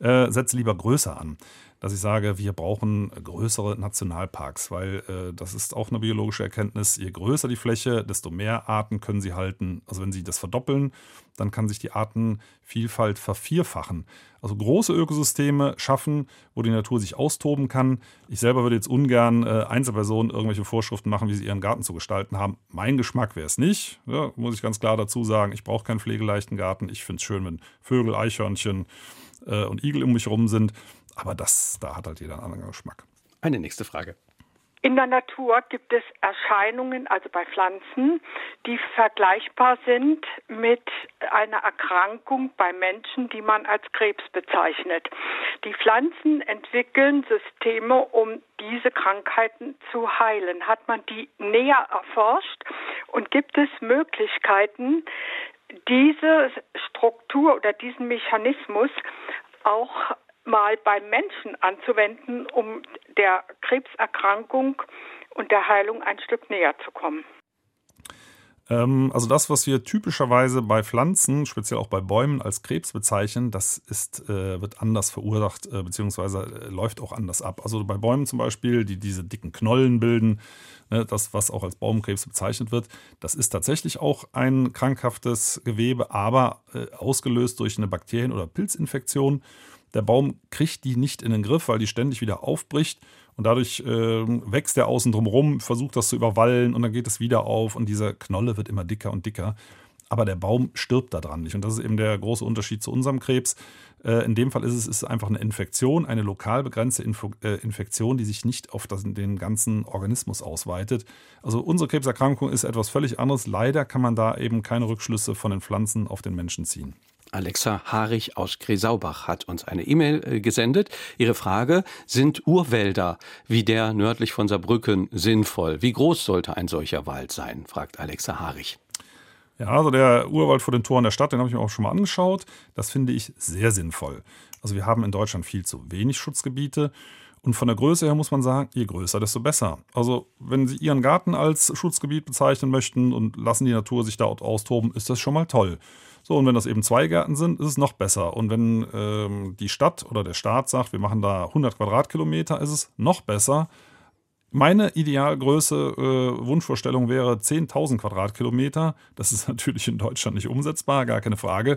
setze lieber größer an dass ich sage, wir brauchen größere Nationalparks, weil äh, das ist auch eine biologische Erkenntnis. Je größer die Fläche, desto mehr Arten können sie halten. Also wenn sie das verdoppeln, dann kann sich die Artenvielfalt vervierfachen. Also große Ökosysteme schaffen, wo die Natur sich austoben kann. Ich selber würde jetzt ungern äh, Einzelpersonen irgendwelche Vorschriften machen, wie sie ihren Garten zu gestalten haben. Mein Geschmack wäre es nicht, ja, muss ich ganz klar dazu sagen. Ich brauche keinen pflegeleichten Garten. Ich finde es schön, wenn Vögel, Eichhörnchen äh, und Igel um mich herum sind. Aber das, da hat halt jeder einen anderen Geschmack. Eine nächste Frage. In der Natur gibt es Erscheinungen, also bei Pflanzen, die vergleichbar sind mit einer Erkrankung bei Menschen, die man als Krebs bezeichnet. Die Pflanzen entwickeln Systeme, um diese Krankheiten zu heilen. Hat man die näher erforscht und gibt es Möglichkeiten, diese Struktur oder diesen Mechanismus auch mal beim Menschen anzuwenden, um der Krebserkrankung und der Heilung ein Stück näher zu kommen. Ähm, also das, was wir typischerweise bei Pflanzen, speziell auch bei Bäumen als Krebs bezeichnen, das ist, äh, wird anders verursacht, äh, beziehungsweise äh, läuft auch anders ab. Also bei Bäumen zum Beispiel, die diese dicken Knollen bilden, ne, das, was auch als Baumkrebs bezeichnet wird, das ist tatsächlich auch ein krankhaftes Gewebe, aber ausgelöst durch eine Bakterien- oder Pilzinfektion. Der Baum kriegt die nicht in den Griff, weil die ständig wieder aufbricht und dadurch äh, wächst er außen drum rum, versucht das zu überwallen und dann geht es wieder auf und diese Knolle wird immer dicker und dicker. aber der Baum stirbt daran nicht. Und das ist eben der große Unterschied zu unserem Krebs. Äh, in dem Fall ist es ist einfach eine Infektion, eine lokal begrenzte Info äh, Infektion, die sich nicht auf das, den ganzen Organismus ausweitet. Also unsere Krebserkrankung ist etwas völlig anderes. Leider kann man da eben keine Rückschlüsse von den Pflanzen auf den Menschen ziehen. Alexa Harich aus Gresaubach hat uns eine E-Mail äh, gesendet. Ihre Frage, sind Urwälder wie der nördlich von Saarbrücken sinnvoll? Wie groß sollte ein solcher Wald sein? fragt Alexa Harich. Ja, also der Urwald vor den Toren der Stadt, den habe ich mir auch schon mal angeschaut. Das finde ich sehr sinnvoll. Also wir haben in Deutschland viel zu wenig Schutzgebiete. Und von der Größe her muss man sagen, je größer, desto besser. Also wenn Sie Ihren Garten als Schutzgebiet bezeichnen möchten und lassen die Natur sich dort austoben, ist das schon mal toll. So, und wenn das eben zwei Gärten sind, ist es noch besser. Und wenn ähm, die Stadt oder der Staat sagt, wir machen da 100 Quadratkilometer, ist es noch besser. Meine Idealgröße, äh, Wunschvorstellung wäre 10.000 Quadratkilometer. Das ist natürlich in Deutschland nicht umsetzbar, gar keine Frage.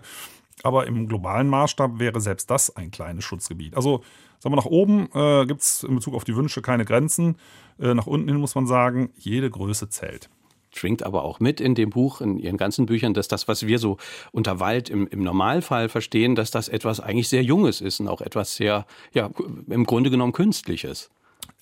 Aber im globalen Maßstab wäre selbst das ein kleines Schutzgebiet. Also, sagen wir, nach oben äh, gibt es in Bezug auf die Wünsche keine Grenzen. Äh, nach unten hin muss man sagen, jede Größe zählt schwingt aber auch mit in dem Buch, in Ihren ganzen Büchern, dass das, was wir so unter Wald im, im Normalfall verstehen, dass das etwas eigentlich sehr Junges ist und auch etwas sehr, ja, im Grunde genommen Künstliches.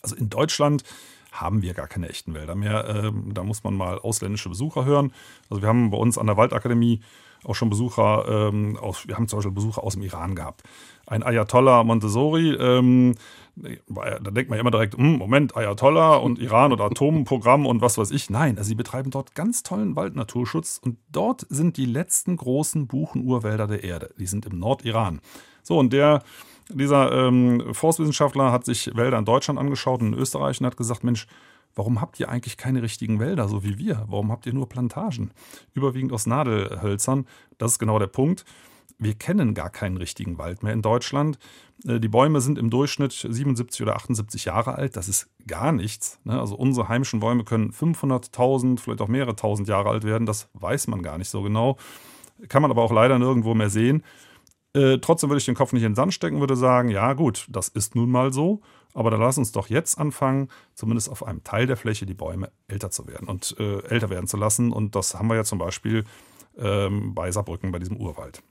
Also in Deutschland haben wir gar keine echten Wälder mehr. Ähm, da muss man mal ausländische Besucher hören. Also wir haben bei uns an der Waldakademie auch schon Besucher ähm, aus, wir haben zum Beispiel Besucher aus dem Iran gehabt. Ein Ayatollah Montessori, ähm, da denkt man immer direkt, hm, Moment, Ayatollah und Iran und Atomprogramm und was weiß ich. Nein, also sie betreiben dort ganz tollen Waldnaturschutz und dort sind die letzten großen Buchenurwälder der Erde. Die sind im Nordiran. So, und der dieser ähm, Forstwissenschaftler hat sich Wälder in Deutschland angeschaut und in Österreich und hat gesagt, Mensch, warum habt ihr eigentlich keine richtigen Wälder, so wie wir? Warum habt ihr nur Plantagen? Überwiegend aus Nadelhölzern. Das ist genau der Punkt. Wir kennen gar keinen richtigen Wald mehr in Deutschland. Äh, die Bäume sind im Durchschnitt 77 oder 78 Jahre alt. Das ist gar nichts. Ne? Also unsere heimischen Bäume können 500.000, vielleicht auch mehrere tausend Jahre alt werden. Das weiß man gar nicht so genau. Kann man aber auch leider nirgendwo mehr sehen. Äh, trotzdem würde ich den Kopf nicht in den Sand stecken, würde sagen, ja gut, das ist nun mal so, aber dann lass uns doch jetzt anfangen, zumindest auf einem Teil der Fläche die Bäume älter zu werden und äh, älter werden zu lassen. Und das haben wir ja zum Beispiel ähm, bei Saarbrücken, bei diesem Urwald.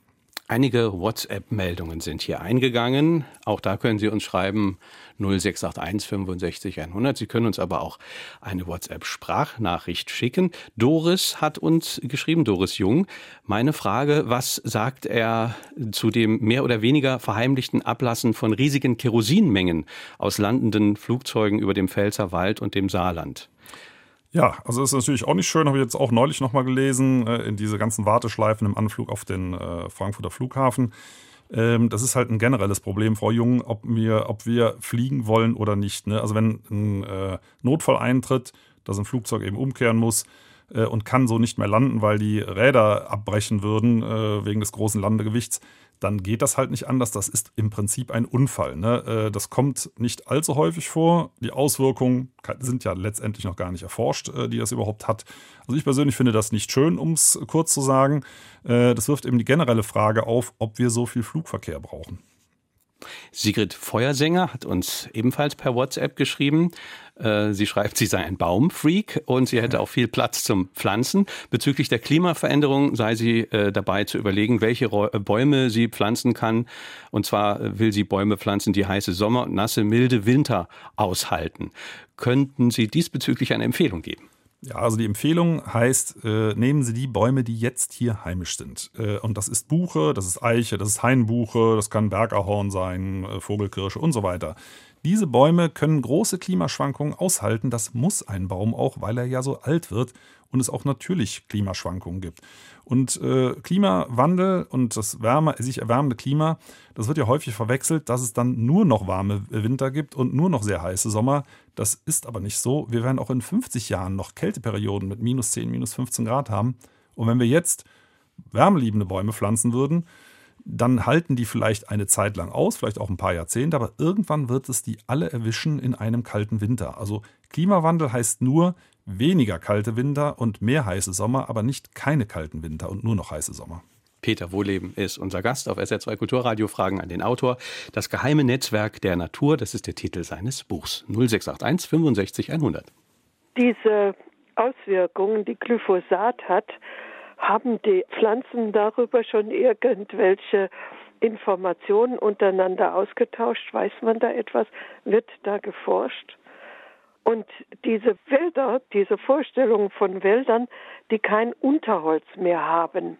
Einige WhatsApp-Meldungen sind hier eingegangen. Auch da können Sie uns schreiben 0681 65 100. Sie können uns aber auch eine WhatsApp-Sprachnachricht schicken. Doris hat uns geschrieben, Doris Jung. Meine Frage, was sagt er zu dem mehr oder weniger verheimlichten Ablassen von riesigen Kerosinmengen aus landenden Flugzeugen über dem Pfälzer Wald und dem Saarland? Ja, also ist natürlich auch nicht schön, habe ich jetzt auch neulich nochmal gelesen, äh, in diese ganzen Warteschleifen im Anflug auf den äh, Frankfurter Flughafen. Ähm, das ist halt ein generelles Problem, Frau Jung, ob wir, ob wir fliegen wollen oder nicht. Ne? Also wenn ein äh, Notfall eintritt, dass ein Flugzeug eben umkehren muss, und kann so nicht mehr landen, weil die Räder abbrechen würden wegen des großen Landegewichts, dann geht das halt nicht anders. Das ist im Prinzip ein Unfall. Ne? Äh, das kommt nicht allzu häufig vor. Die Auswirkungen sind ja letztendlich noch gar nicht erforscht, äh, die das überhaupt hat. Also ich persönlich finde das nicht schön, um es kurz zu sagen. Äh, das wirft eben die generelle Frage auf, ob wir so viel Flugverkehr brauchen. Sigrid Feuersänger hat uns ebenfalls per WhatsApp geschrieben. Äh, sie schreibt, sie sei ein Baumfreak und sie hätte auch viel Platz zum Pflanzen. Bezüglich der Klimaveränderung sei sie äh, dabei zu überlegen, welche äh, Bäume sie pflanzen kann. Und zwar will sie Bäume pflanzen, die heiße Sommer und nasse, milde Winter aushalten. Könnten Sie diesbezüglich eine Empfehlung geben? Ja, also die Empfehlung heißt, äh, nehmen Sie die Bäume, die jetzt hier heimisch sind. Äh, und das ist Buche, das ist Eiche, das ist Hainbuche, das kann Bergahorn sein, äh, Vogelkirsche und so weiter. Diese Bäume können große Klimaschwankungen aushalten. Das muss ein Baum auch, weil er ja so alt wird und es auch natürlich Klimaschwankungen gibt. Und äh, Klimawandel und das Wärme, sich erwärmende Klima, das wird ja häufig verwechselt, dass es dann nur noch warme Winter gibt und nur noch sehr heiße Sommer. Das ist aber nicht so. Wir werden auch in 50 Jahren noch Kälteperioden mit minus 10, minus 15 Grad haben. Und wenn wir jetzt wärmeliebende Bäume pflanzen würden, dann halten die vielleicht eine Zeit lang aus, vielleicht auch ein paar Jahrzehnte, aber irgendwann wird es die alle erwischen in einem kalten Winter. Also Klimawandel heißt nur, weniger kalte Winter und mehr heiße Sommer, aber nicht keine kalten Winter und nur noch heiße Sommer. Peter Wohleben ist unser Gast auf SR2 Kulturradio. Fragen an den Autor. Das geheime Netzwerk der Natur, das ist der Titel seines Buchs. 0681 65 100. Diese Auswirkungen, die Glyphosat hat, Haben die Pflanzen darüber schon irgendwelche Informationen untereinander ausgetauscht? Weiß man da etwas? Wird da geforscht? Und diese Wälder, diese Vorstellungen von Wäldern, die kein Unterholz mehr haben,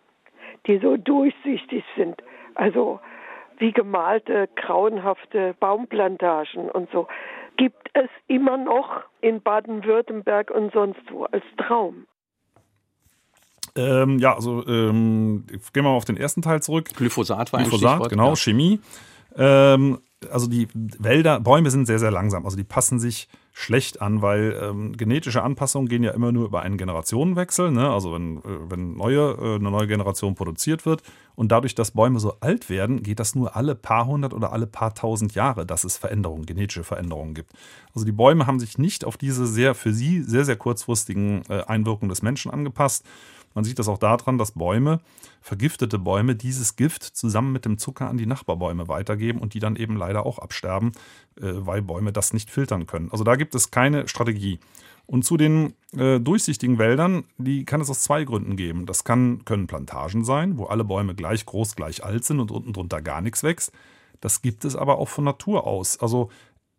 die so durchsichtig sind, also wie gemalte, grauenhafte Baumplantagen und so, gibt es immer noch in Baden-Württemberg und sonst wo als Traum. Ähm, ja, also ähm, gehen wir mal auf den ersten Teil zurück. Glyphosat war Glyphosat, ein Stichwort, genau, ja. Chemie. Ähm, also die Wälder, Bäume sind sehr, sehr langsam. Also die passen sich schlecht an, weil ähm, genetische Anpassungen gehen ja immer nur über einen Generationenwechsel. Ne? Also wenn, äh, wenn neue, äh, eine neue Generation produziert wird und dadurch, dass Bäume so alt werden, geht das nur alle paar hundert oder alle paar tausend Jahre, dass es Veränderungen, genetische Veränderungen gibt. Also die Bäume haben sich nicht auf diese sehr für sie sehr, sehr kurzfristigen äh, Einwirkungen des Menschen angepasst. Man sieht das auch daran, dass Bäume, vergiftete Bäume, dieses Gift zusammen mit dem Zucker an die Nachbarbäume weitergeben und die dann eben leider auch absterben, äh, weil Bäume das nicht filtern können. Also da gibt es keine Strategie. Und zu den äh, durchsichtigen Wäldern, die kann es aus zwei Gründen geben. Das kann, können Plantagen sein, wo alle Bäume gleich groß, gleich alt sind und unten drunter gar nichts wächst. Das gibt es aber auch von Natur aus. Also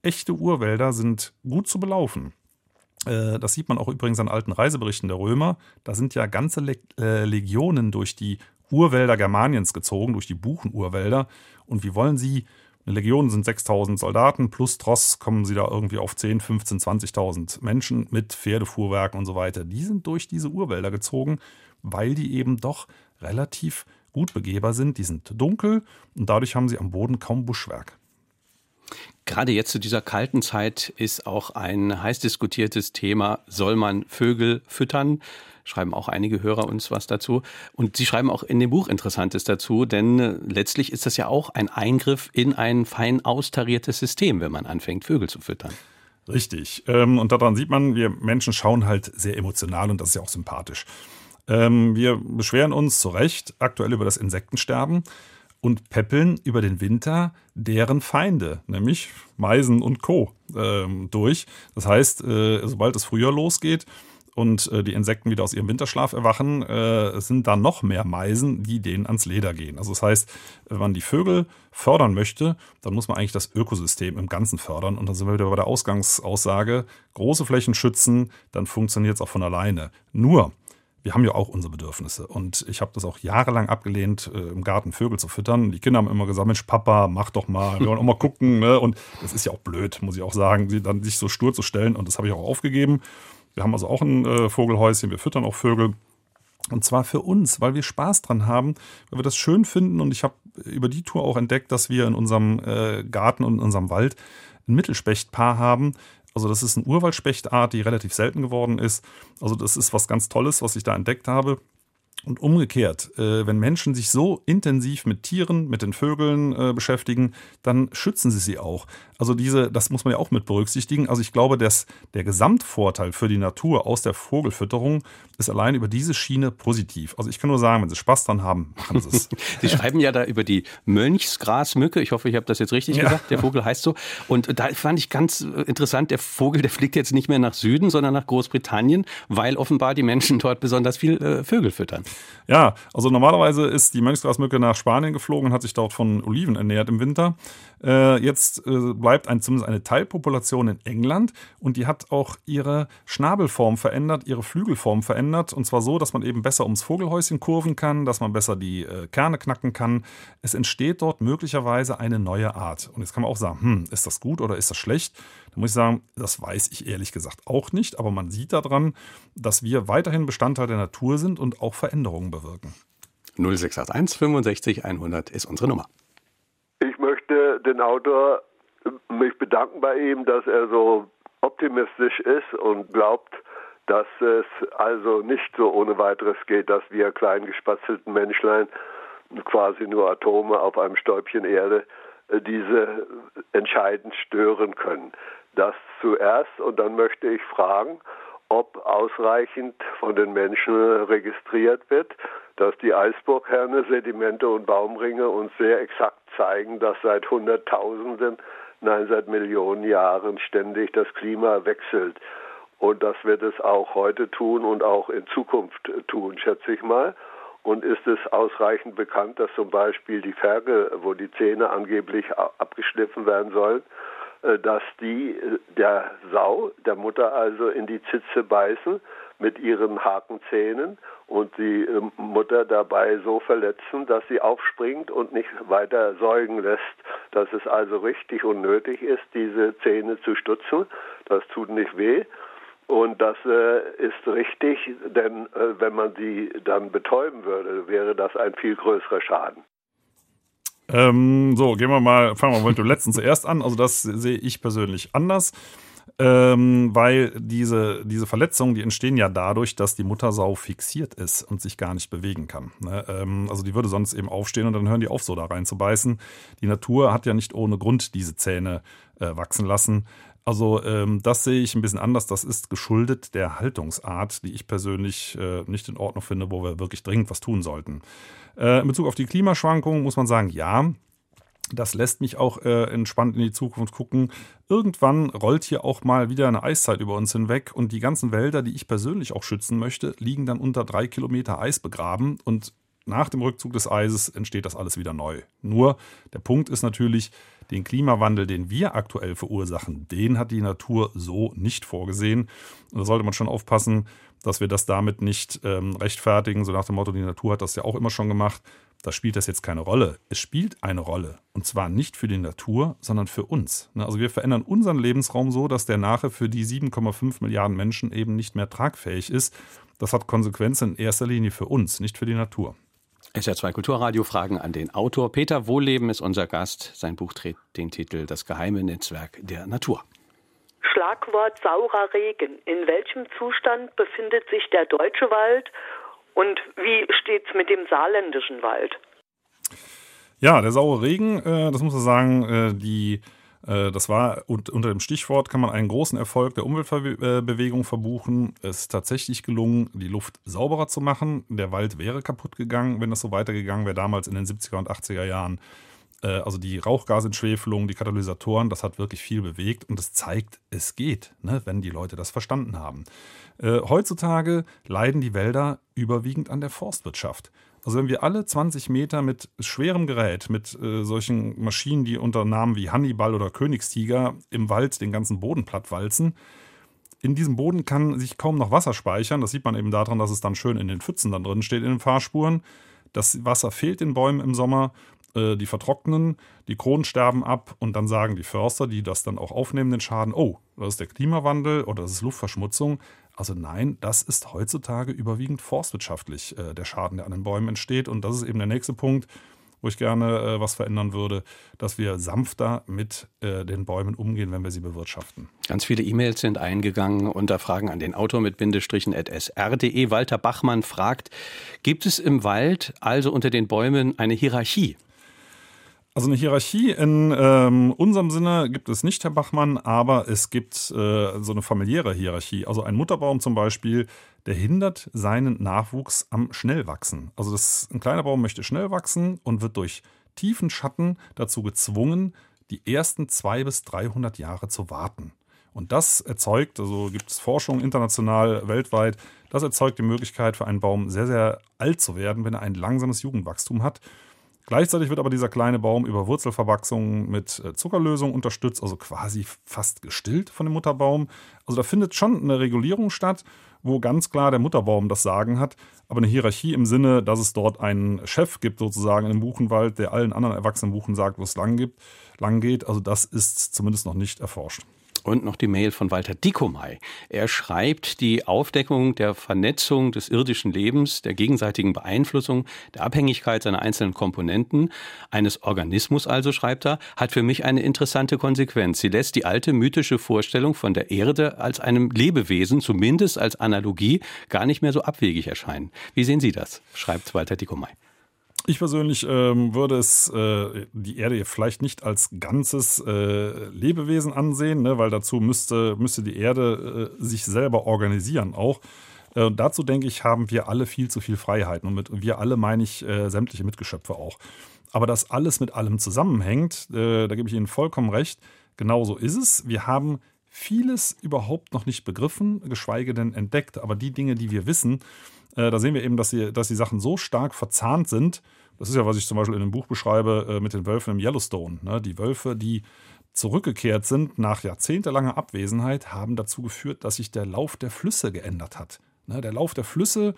echte Urwälder sind gut zu belaufen. Äh, das sieht man auch übrigens an alten Reiseberichten der Römer. Da sind ja ganze äh, Legionen durch die Urwälder Germaniens gezogen, durch die Buchenurwälder. Und wie wollen sie, eine Legion sind 6000 Soldaten, plus Tross kommen sie da irgendwie auf 10, 15, 20.000 Menschen mit Pferdefuhrwerken und so weiter. Die sind durch diese Urwälder gezogen, weil die eben doch relativ gut begehbar sind. Die sind dunkel und dadurch haben sie am Boden kaum Buschwerk. Gerade jetzt zu dieser kalten Zeit ist auch ein heiß diskutiertes Thema, soll man Vögel füttern? Schreiben auch einige Hörer uns was dazu. Und sie schreiben auch in dem Buch Interessantes dazu, denn äh, letztlich ist das ja auch ein Eingriff in ein fein austariertes System, wenn man anfängt, Vögel zu füttern. Richtig. Ähm, und daran sieht man, wir Menschen schauen halt sehr emotional und das ist ja auch sympathisch. Ähm, wir beschweren uns zu Recht aktuell über das Insektensterben und peppeln über den Winter deren Feinde, nämlich Meisen und Co. Ähm, durch. Das heißt, äh, sobald es früher losgeht und äh, die Insekten wieder aus ihrem Winterschlaf erwachen, äh, sind da noch mehr Meisen, die denen ans Leder gehen. Also das heißt, wenn man die Vögel fördern möchte, dann muss man eigentlich das Ökosystem im Ganzen fördern. Und dann sind wir wieder bei der Ausgangsaussage, große Flächen schützen, dann funktioniert es auch von alleine. Nur, wir haben ja auch unsere Bedürfnisse. Und ich habe das auch jahrelang abgelehnt, äh, im Garten Vögel zu füttern. Die Kinder haben immer gesagt, Mensch, Papa, mach doch mal, wir wollen auch mal gucken. Ne? Und das ist ja auch blöd, muss ich auch sagen, sie dann sich so stur zu stellen. Und das habe ich auch aufgegeben. Wir haben also auch ein äh, Vogelhäuschen, wir füttern auch Vögel. Und zwar für uns, weil wir Spaß dran haben, weil wir das schön finden. Und ich habe über die Tour auch entdeckt, dass wir in unserem äh, Garten und in unserem Wald ein Mittelspechtpaar haben, also das ist eine Urwaldspechtart, die relativ selten geworden ist. Also das ist was ganz Tolles, was ich da entdeckt habe. Und umgekehrt, äh, wenn Menschen sich so intensiv mit Tieren, mit den Vögeln äh, beschäftigen, dann schützen sie sie auch. Also diese, das muss man ja auch mit berücksichtigen. Also ich glaube, dass der Gesamtvorteil für die Natur aus der Vogelfütterung ist allein über diese Schiene positiv. Also ich kann nur sagen, wenn Sie Spaß dran haben, machen Sie es. Sie schreiben ja da über die Mönchsgrasmücke. Ich hoffe, ich habe das jetzt richtig ja. gesagt. Der Vogel heißt so. Und da fand ich ganz interessant, der Vogel, der fliegt jetzt nicht mehr nach Süden, sondern nach Großbritannien, weil offenbar die Menschen dort besonders viel äh, Vögel füttern. Ja, also normalerweise ist die Mönchsgrasmücke nach Spanien geflogen und hat sich dort von Oliven ernährt im Winter. Äh, jetzt äh, bleibt ein, zumindest eine Teilpopulation in England und die hat auch ihre Schnabelform verändert, ihre Flügelform verändert und zwar so, dass man eben besser ums Vogelhäuschen kurven kann, dass man besser die äh, Kerne knacken kann. Es entsteht dort möglicherweise eine neue Art. Und jetzt kann man auch sagen, hm, ist das gut oder ist das schlecht? Da muss ich sagen, das weiß ich ehrlich gesagt auch nicht, aber man sieht daran, dass wir weiterhin Bestandteil der Natur sind und auch Veränderungen bewirken. 0681 65 100 ist unsere Nummer möchte den Autor mich bedanken bei ihm, dass er so optimistisch ist und glaubt, dass es also nicht so ohne weiteres geht, dass wir klein gespatzelten Menschlein, quasi nur Atome auf einem Stäubchen Erde, äh, diese entscheidend stören können. Das zuerst und dann möchte ich fragen, ob ausreichend von den Menschen registriert wird, dass die Eisburgherne, Sedimente und Baumringe uns sehr exakt zeigen, dass seit Hunderttausenden, nein, seit Millionen Jahren ständig das Klima wechselt. Und das wird es auch heute tun und auch in Zukunft tun, schätze ich mal. Und ist es ausreichend bekannt, dass zum Beispiel die Ferkel, wo die Zähne angeblich abgeschliffen werden sollen, äh, dass die äh, der Sau, der Mutter also in die Zitze beißen mit ihren Hakenzähnen und die äh, Mutter dabei so verletzen, dass sie aufspringt und nicht weiter säugen lässt, dass es also richtig und nötig ist, diese Zähne zu stutzen. Das tut nicht weh. Und das äh, ist richtig, denn äh, wenn man sie dann betäuben würde, wäre das ein viel größerer Schaden. Ähm, so, gehen wir mal, fangen wir mal mit dem letzten zuerst an. Also das sehe ich persönlich anders. Ähm, weil diese, diese Verletzungen, die entstehen ja dadurch, dass die Muttersau fixiert ist und sich gar nicht bewegen kann. Ne? Ähm, also die würde sonst eben aufstehen und dann hören die auf, so da rein zu beißen. Die Natur hat ja nicht ohne Grund diese Zähne äh, wachsen lassen. Also ähm, das sehe ich ein bisschen anders. Das ist geschuldet der Haltungsart, die ich persönlich äh, nicht in Ordnung finde, wo wir wirklich dringend was tun sollten. Äh, in Bezug auf die Klimaschwankungen muss man sagen, ja, das lässt mich auch äh, entspannt in die Zukunft gucken. Irgendwann rollt hier auch mal wieder eine Eiszeit über uns hinweg und die ganzen Wälder, die ich persönlich auch schützen möchte, liegen dann unter drei Kilometer Eis begraben und nach dem Rückzug des Eises entsteht das alles wieder neu. Nur der Punkt ist natürlich, den Klimawandel, den wir aktuell verursachen, den hat die Natur so nicht vorgesehen. Und da sollte man schon aufpassen, dass wir das damit nicht ähm, rechtfertigen, so nach dem Motto, die Natur hat das ja auch immer schon gemacht. Da spielt das jetzt keine Rolle. Es spielt eine Rolle. Und zwar nicht für die Natur, sondern für uns. Ne, also wir verändern unseren Lebensraum so, dass der nachher für die 7,5 Milliarden Menschen eben nicht mehr tragfähig ist. Das hat Konsequenzen in erster Linie für uns, nicht für die Natur. SR2 Kulturradio Fragen an den Autor. Peter Wohlleben ist unser Gast. Sein Buch trägt den Titel Das geheime Netzwerk der Natur. Schlagwort saurer Regen. In welchem Zustand befindet sich der deutsche Wald und wie steht es mit dem saarländischen Wald? Ja, der saure Regen, äh, das muss man sagen, äh, die äh, das war unter dem Stichwort kann man einen großen Erfolg der Umweltbewegung verbuchen. Es ist tatsächlich gelungen, die Luft sauberer zu machen. Der Wald wäre kaputt gegangen, wenn das so weitergegangen wäre, damals in den 70er und 80er Jahren. Äh, also die Rauchgasentschwefelung, die Katalysatoren, das hat wirklich viel bewegt und es zeigt, es geht, ne, wenn die Leute das verstanden haben. Äh, heutzutage leiden die Wälder überwiegend an der Forstwirtschaft. Also wenn wir alle 20 Meter mit schwerem Gerät, mit äh, solchen Maschinen, die unter Namen wie Hannibal oder Königstiger im Wald den ganzen Boden plattwalzen, in diesem Boden kann sich kaum noch Wasser speichern. Das sieht man eben daran, dass es dann schön in den Pfützen dann drin steht, in den Fahrspuren. Das Wasser fehlt den Bäumen im Sommer, äh, die vertrocknen, die Kronen sterben ab und dann sagen die Förster, die das dann auch aufnehmen, den Schaden, oh, das ist der Klimawandel oder das ist Luftverschmutzung. Also nein, das ist heutzutage überwiegend forstwirtschaftlich äh, der Schaden, der an den Bäumen entsteht. Und das ist eben der nächste Punkt, wo ich gerne äh, was verändern würde, dass wir sanfter mit den Bäumen umgehen, wenn wir sie bewirtschaften. Ganz viele E-Mails sind eingegangen unter Fragen an den Autor mit Bindestrichen at sr.de. Walter Bachmann fragt, gibt es im Wald, also unter den Bäumen, eine Hierarchie? Also eine Hierarchie in ähm, unserem Sinne gibt es nicht, Herr Bachmann, aber es gibt äh, so eine familiäre Hierarchie. Also ein Mutterbaum zum Beispiel, der hindert seinen Nachwuchs am Schnellwachsen. Also das, ein kleiner Baum möchte schnell wachsen und wird durch tiefen Schatten dazu gezwungen, die ersten zwei bis 300 Jahre zu warten. Und das erzeugt, also gibt es Forschung international, weltweit, das erzeugt die Möglichkeit für einen Baum sehr, sehr alt zu werden, wenn er ein langsames Jugendwachstum hat. Gleichzeitig wird aber dieser kleine Baum über Wurzelverwachsung mit äh, Zuckerlösung unterstützt, also quasi fast gestillt von dem Mutterbaum. Also da findet schon eine Regulierung statt, wo ganz klar der Mutterbaum das Sagen hat, aber eine Hierarchie im Sinne, dass es dort einen Chef gibt, sozusagen dem Buchenwald, der allen anderen erwachsenen Buchen sagt, wo es lang, lang geht. Also das ist zumindest noch nicht erforscht. Und noch die Mail von Walter Dickomey. Er schreibt, die Aufdeckung der Vernetzung des irdischen Lebens, der gegenseitigen Beeinflussung, der Abhängigkeit seiner einzelnen Komponenten, eines Organismus also, schreibt er, hat für mich eine interessante Konsequenz. Sie lässt die alte mythische Vorstellung von der Erde als einem Lebewesen, zumindest als Analogie, gar nicht mehr so abwegig erscheinen. Wie sehen Sie das? schreibt Walter Dickomey. Ich persönlich ähm, würde es äh, die Erde vielleicht nicht als ganzes äh, Lebewesen ansehen, ne, weil dazu müsste, müsste die Erde äh, sich selber organisieren auch. Äh, dazu denke ich, haben wir alle viel zu viel Freiheiten. Und mit wir alle meine ich äh, sämtliche Mitgeschöpfe auch. Aber dass alles mit allem zusammenhängt, äh, da gebe ich Ihnen vollkommen recht. Genauso ist es. Wir haben vieles überhaupt noch nicht begriffen, geschweige denn entdeckt. Aber die Dinge, die wir wissen, da sehen wir eben, dass die, dass die Sachen so stark verzahnt sind. Das ist ja, was ich zum Beispiel in dem Buch beschreibe äh, mit den Wölfen im Yellowstone. Ne? Die Wölfe, die zurückgekehrt sind nach jahrzehntelanger Abwesenheit, haben dazu geführt, dass sich der Lauf der Flüsse geändert hat. Ne? Der Lauf der Flüsse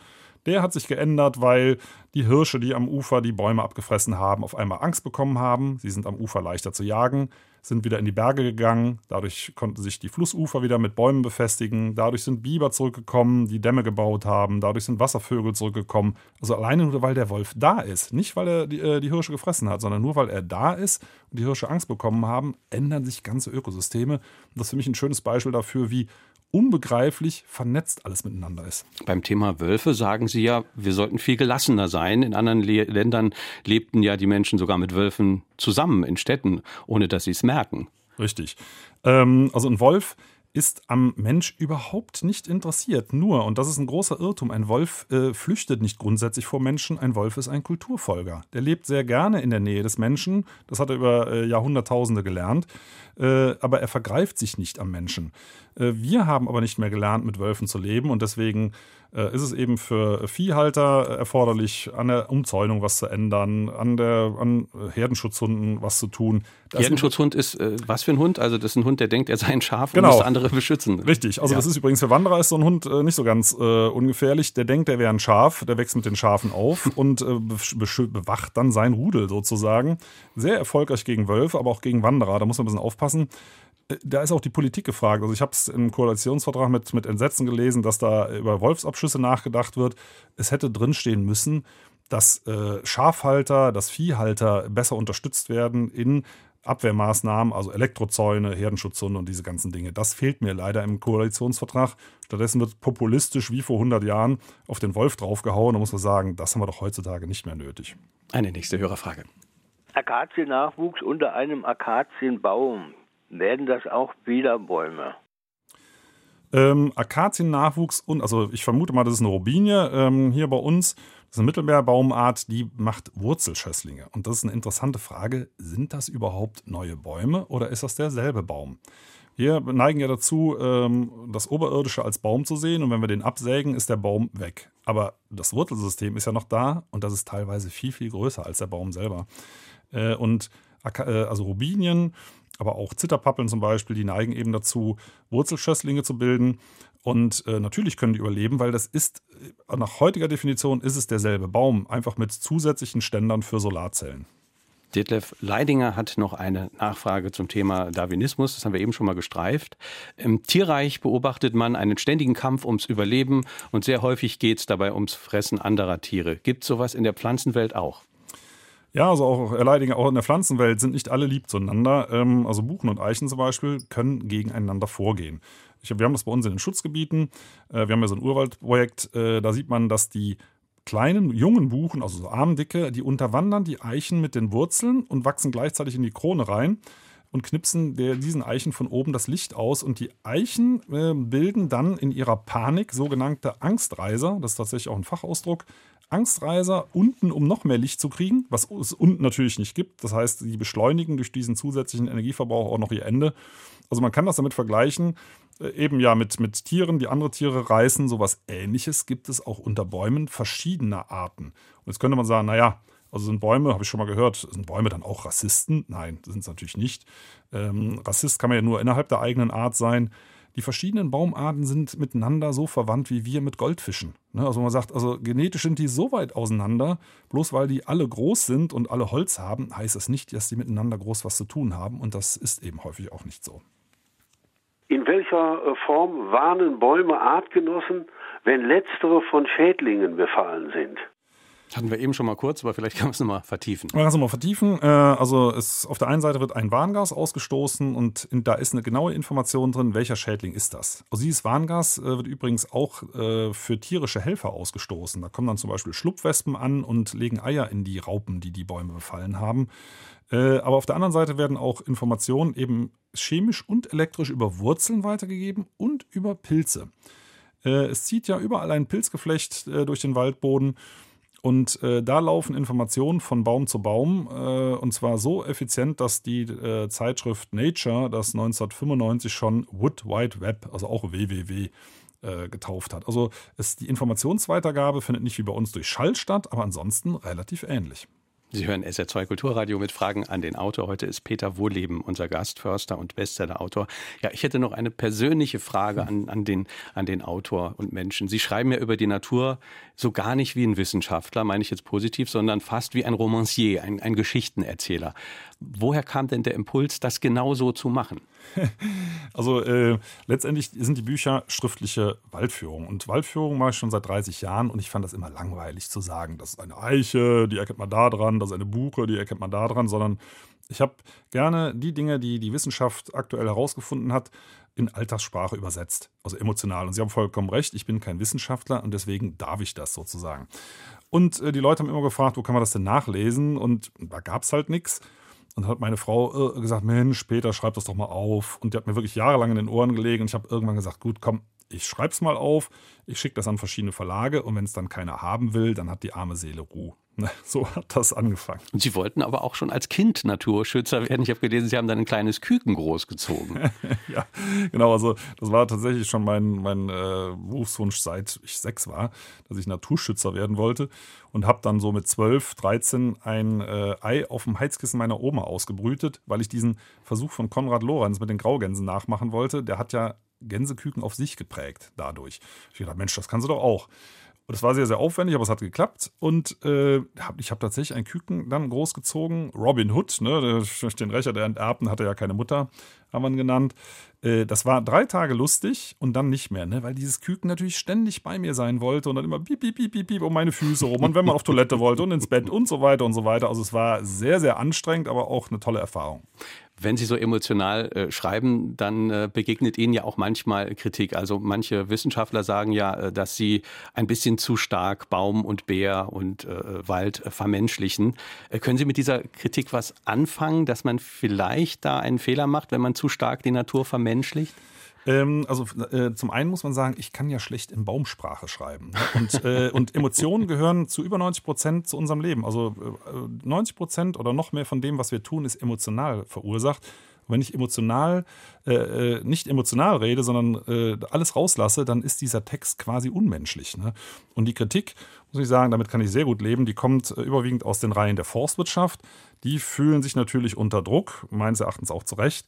der hat sich geändert, weil die Hirsche, die am Ufer die Bäume abgefressen haben, auf einmal Angst bekommen haben. Sie sind am Ufer leichter zu jagen, sind wieder in die Berge gegangen. Dadurch konnten sich die Flussufer wieder mit Bäumen befestigen. Dadurch sind Biber zurückgekommen, die Dämme gebaut haben. Dadurch sind Wasservögel zurückgekommen. Also alleine nur, weil der Wolf da ist. Nicht, weil er die, äh, die Hirsche gefressen hat, sondern nur, weil er da ist und die Hirsche Angst bekommen haben, ändern sich ganze Ökosysteme. Und das ist für mich ein schönes Beispiel dafür, wie unbegreiflich vernetzt alles miteinander ist. Beim Thema Wölfe sagen Sie ja, wir sollten viel gelassener sein. In anderen Le Ländern lebten ja die Menschen sogar mit Wölfen zusammen in Städten, ohne dass sie es merken. Richtig. Ähm, also ein Wolf ist am Mensch überhaupt nicht interessiert. Nur, und das ist ein großer Irrtum, ein Wolf äh, flüchtet nicht grundsätzlich vor Menschen, ein Wolf ist ein Kulturfolger. Der lebt sehr gerne in der Nähe des Menschen, das hat er über äh, Jahrhunderttausende gelernt, äh, aber er vergreift sich nicht am Menschen. Äh, wir haben aber nicht mehr gelernt, mit Wölfen zu leben und deswegen äh, ist es eben für Viehhalter erforderlich, an der Umzäunung was zu ändern, an, der, an Herdenschutzhunden was zu tun. Das Herdenschutzhund ist äh, was für ein Hund? Also das ist ein Hund, der denkt, er sei ein Schaf genau. und muss andere beschützen. Richtig, also ja. das ist übrigens für Wanderer ist so ein Hund äh, nicht so ganz äh, ungefährlich. Der denkt, er wäre ein Schaf, der wächst mit den Schafen auf und äh, bewacht dann sein Rudel sozusagen. Sehr erfolgreich gegen Wölfe, aber auch gegen Wanderer, da muss man ein bisschen aufpassen da ist auch die Politik gefragt. Also ich habe es im Koalitionsvertrag mit, mit Entsetzen gelesen, dass da über Wolfsabschüsse nachgedacht wird. Es hätte drinstehen müssen, dass äh, Schafhalter, dass Viehhalter besser unterstützt werden in Abwehrmaßnahmen, also Elektrozäune, Herdenschutzhunde und diese ganzen Dinge. Das fehlt mir leider im Koalitionsvertrag. Stattdessen wird populistisch wie vor 100 Jahren auf den Wolf draufgehauen. Da muss man sagen, das haben wir doch heutzutage nicht mehr nötig. Eine nächste Hörerfrage. Akaziennachwuchs unter einem Akazienbaum werden das auch Biederbäume? Ähm, Akaziennachwuchs und, also ich vermute mal, das ist eine Robinie ähm, hier bei uns. Das ist eine Mittelmeerbaumart, die macht Wurzelschösslinge. Und das ist eine interessante Frage. Sind das überhaupt neue Bäume oder ist das derselbe Baum? Wir neigen ja dazu, ähm, das Oberirdische als Baum zu sehen und wenn wir den absägen, ist der Baum weg. Aber das Wurzelsystem ist ja noch da und das ist teilweise viel, viel größer als der Baum selber. Äh, und äh, also Robinien aber auch Zitterpappeln zum Beispiel, die neigen eben dazu, Wurzelschösslinge zu bilden. Und äh, natürlich können die überleben, weil das ist, äh, nach heutiger Definition ist es derselbe Baum, einfach mit zusätzlichen Ständern für Solarzellen. Detlef Leidinger hat noch eine Nachfrage zum Thema Darwinismus. Das haben wir eben schon mal gestreift. Im Tierreich beobachtet man einen ständigen Kampf ums Überleben und sehr häufig geht es dabei ums Fressen anderer Tiere. Gibt es sowas in der Pflanzenwelt auch? Ja, also auch Erleidinger, auch in der Pflanzenwelt sind nicht alle lieb zueinander. Ähm, also Buchen und Eichen zum Beispiel können gegeneinander vorgehen. Ich, wir haben das bei uns in den Schutzgebieten. Äh, wir haben ja so ein Urwaldprojekt. Äh, da sieht man, dass die kleinen, jungen Buchen, also so armdicke, die unterwandern die Eichen mit den Wurzeln und wachsen gleichzeitig in die Krone rein und knipsen diesen Eichen von oben das Licht aus. Und die Eichen äh, bilden dann in ihrer Panik sogenannte Angstreiser. Das ist tatsächlich auch ein Fachausdruck. Angstreiser unten, um noch mehr Licht zu kriegen, was es unten natürlich nicht gibt. Das heißt, die beschleunigen durch diesen zusätzlichen Energieverbrauch auch noch ihr Ende. Also man kann das damit vergleichen, äh, eben ja mit, mit Tieren, die andere Tiere reißen. Sowas ähnliches gibt es auch unter Bäumen verschiedener Arten. Und jetzt könnte man sagen, naja, also sind Bäume, habe ich schon mal gehört, sind Bäume dann auch Rassisten? Nein, sind es natürlich nicht. Ähm, Rassist kann man ja nur innerhalb der eigenen Art sein die verschiedenen Baumarten sind miteinander so verwandt wie wir mit Goldfischen. Ne? Also man sagt, also genetisch sind die so weit auseinander, bloß weil die alle groß sind und alle Holz haben, heißt es nicht, dass die miteinander groß was zu tun haben und das ist eben häufig auch nicht so. In welcher äh, Form warnen Bäume Artgenossen, wenn letztere von Schädlingen befallen sind? Hatten wir eben schon mal kurz, aber vielleicht kann man es nochmal vertiefen. Man kann es nochmal vertiefen. Äh, also es, auf der einen Seite wird ein Warngas ausgestoßen und in, da ist eine genaue Information drin, welcher Schädling ist das. Also dieses Warngas äh, wird übrigens auch äh, für tierische Helfer ausgestoßen. Da kommen dann zum Beispiel Schlupfwespen an und legen Eier in die Raupen, die die Bäume befallen haben. Aber auf der anderen Seite werden auch Informationen eben chemisch und elektrisch über Wurzeln weitergegeben und über Pilze. Es zieht ja überall ein Pilzgeflecht durch den Waldboden Und äh, da laufen Informationen von Baum zu Baum äh, und zwar so effizient, dass die äh, Zeitschrift Nature das 1995 schon Wood Wide Web, also auch WWW, äh, getauft hat. Also es, die Informationsweitergabe findet nicht wie bei uns durch Schall statt, aber ansonsten relativ ähnlich. Sie hören SR2 Kulturradio mit Fragen an den Autor. Heute ist Peter Wohleben unser Gast, Förster und Bestseller-Autor. Ja, ich hätte noch eine persönliche Frage an, an, den, an den Autor und Menschen. Sie schreiben ja über die Natur so gar nicht wie ein Wissenschaftler, meine ich jetzt positiv, sondern fast wie ein Romancier, ein, ein Geschichtenerzähler. Woher kam denn der Impuls, das genau so zu machen? Also äh, letztendlich sind die Bücher schriftliche Waldführungen. Und Waldführungen mache ich schon seit 30 Jahren und ich fand das immer langweilig zu sagen, das ist eine Eiche, die erkennt man da dran, das ist eine Buche, die erkennt man da dran, sondern ich habe gerne die Dinge, die die Wissenschaft aktuell herausgefunden hat, in Alltagssprache übersetzt, also emotional. Und Sie haben vollkommen recht, ich bin kein Wissenschaftler und deswegen darf ich das sozusagen. Und äh, die Leute haben immer gefragt, wo kann man das denn nachlesen? Und da gab es halt nichts. Und dann hat meine Frau äh, gesagt, Mensch, Peter, schreib das doch mal auf. Und die hat mir wirklich jahrelang in den Ohren gelegen. Und ich habe irgendwann gesagt, gut, komm, ich schreibe es mal auf, ich schicke das an verschiedene Verlage und wenn es dann keiner haben will, dann hat die arme Seele Ruhe. Ne, so hat das angefangen. Und Sie wollten aber auch schon als Kind Naturschützer werden. Ich habe gelesen, Sie haben dann ein kleines Küken großgezogen. ja, genau. Also das war tatsächlich schon mein, mein äh, Berufswunsch, seit ich sechs war, dass ich Naturschützer werden wollte. Und habe dann so mit zwölf, dreizehn ein äh, Ei auf dem Heizkissen meiner Oma ausgebrütet, weil ich diesen Versuch von Konrad Lorenz mit den Graugänsen nachmachen wollte. Der hat ja Gänseküken auf sich geprägt dadurch. Ich dachte, Mensch, das kannst du doch auch. Und es war sehr, sehr aufwendig, aber es hat geklappt. Und äh, ich habe tatsächlich einen Küken dann großgezogen. Robin Hood, ne, den Rächer der Enterbten hatte ja keine Mutter, haben wir ihn genannt. Äh, das war drei Tage lustig und dann nicht mehr, ne, weil dieses Küken natürlich ständig bei mir sein wollte und dann immer piep, piep, piep, piep um meine Füße rum. Und wenn man auf Toilette wollte und ins Bett und so weiter und so weiter. Also es war sehr, sehr anstrengend, aber auch eine tolle Erfahrung wenn Sie so emotional äh, schreiben, dann äh, begegnet Ihnen ja auch manchmal Kritik. Also manche Wissenschaftler sagen ja, äh, dass Sie ein bisschen zu stark Baum und Bär und äh, Wald vermenschlichen. Äh, können Sie mit dieser Kritik was anfangen, dass man vielleicht da einen Fehler macht, wenn man zu stark die Natur vermenschlicht? Ähm, also äh, zum einen muss man sagen, ich kann ja schlecht in Baumsprache schreiben. Und, äh, und Emotionen gehören zu über 90 Prozent zu unserem Leben. Also äh, 90 Prozent oder noch mehr von dem, was wir tun, ist emotional verursacht. Und wenn ich emotional, äh, äh, nicht emotional rede, sondern äh, alles rauslasse, dann ist dieser Text quasi unmenschlich. Ne? Und die Kritik, muss ich sagen, damit kann ich sehr gut leben, die kommt überwiegend aus den Reihen der Forstwirtschaft. Die fühlen sich natürlich unter Druck, meines Erachtens auch zu Recht.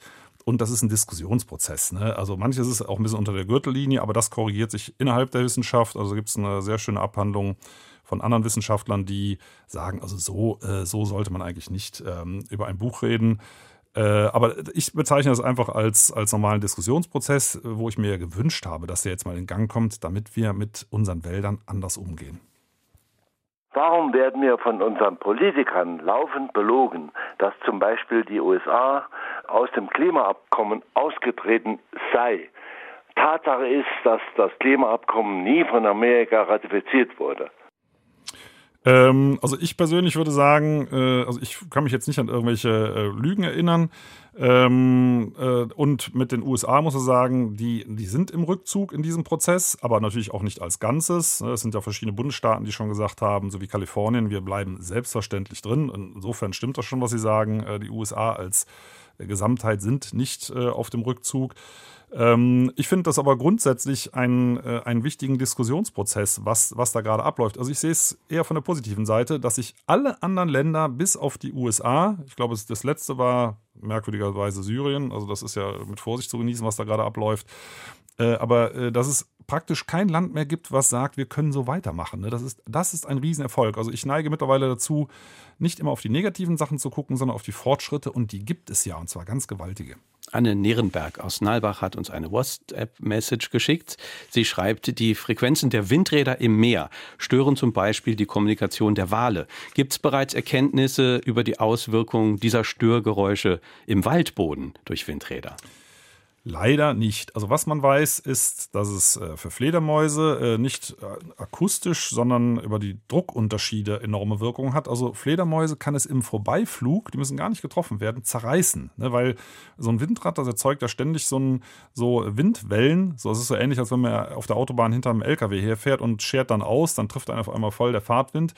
Und das ist ein Diskussionsprozess. Ne? Also manches ist auch ein bisschen unter der Gürtellinie, aber das korrigiert sich innerhalb der Wissenschaft. Also gibt es eine sehr schöne Abhandlung von anderen Wissenschaftlern, die sagen, also so, äh, so sollte man eigentlich nicht ähm, über ein Buch reden. Äh, aber ich bezeichne das einfach als, als normalen Diskussionsprozess, wo ich mir gewünscht habe, dass der jetzt mal in Gang kommt, damit wir mit unseren Wäldern anders umgehen. Warum werden wir von unseren Politikern laufend belogen, dass zum Beispiel die USA aus dem Klimaabkommen ausgetreten sei? Tatsache ist, dass das Klimaabkommen nie von Amerika ratifiziert wurde. Ähm, also ich persönlich würde sagen, äh, also ich kann mich jetzt nicht an irgendwelche äh, Lügen erinnern. Ähm, äh, und mit den USA muss ich sagen, die, die sind im Rückzug in diesem Prozess, aber natürlich auch nicht als Ganzes. Es sind ja verschiedene Bundesstaaten, die schon gesagt haben, so wie Kalifornien, wir bleiben selbstverständlich drin. Insofern stimmt das schon, was Sie sagen. Äh, die USA als Gesamtheit sind nicht äh, auf dem Rückzug. Ähm, ich finde das aber grundsätzlich einen, äh, einen wichtigen Diskussionsprozess, was, was da gerade abläuft. Also ich sehe es eher von der positiven Seite, dass sich alle anderen Länder bis auf die USA, ich glaube, das letzte war merkwürdigerweise Syrien, also das ist ja mit Vorsicht zu genießen, was da gerade abläuft, äh, aber äh, dass es praktisch kein Land mehr gibt, was sagt, wir können so weitermachen. Ne? Das, ist, das ist ein Riesenerfolg. Also ich neige mittlerweile dazu, nicht immer auf die negativen Sachen zu gucken, sondern auf die Fortschritte und die gibt es ja und zwar ganz gewaltige. Anne Nierenberg aus Nalbach hat uns eine WhatsApp-Message geschickt. Sie schreibt, die Frequenzen der Windräder im Meer stören zum Beispiel die Kommunikation der Wale. Gibt es bereits Erkenntnisse über die Auswirkungen dieser Störgeräusche im Waldboden durch Windräder? Leider nicht. Also was man weiß, ist, dass es äh, für Fledermäuse äh, nicht äh, akustisch, sondern über die Druckunterschiede enorme Wirkung hat. Also Fledermäuse kann es im Vorbeiflug, die müssen gar nicht getroffen werden, zerreißen. Ne? Weil so ein Windrad, das erzeugt ja ständig so, ein, so Windwellen. So, es ist so ähnlich, als wenn man auf der Autobahn hinter einem LKW herfährt und schert dann aus, dann trifft einen auf einmal voll der Fahrtwind.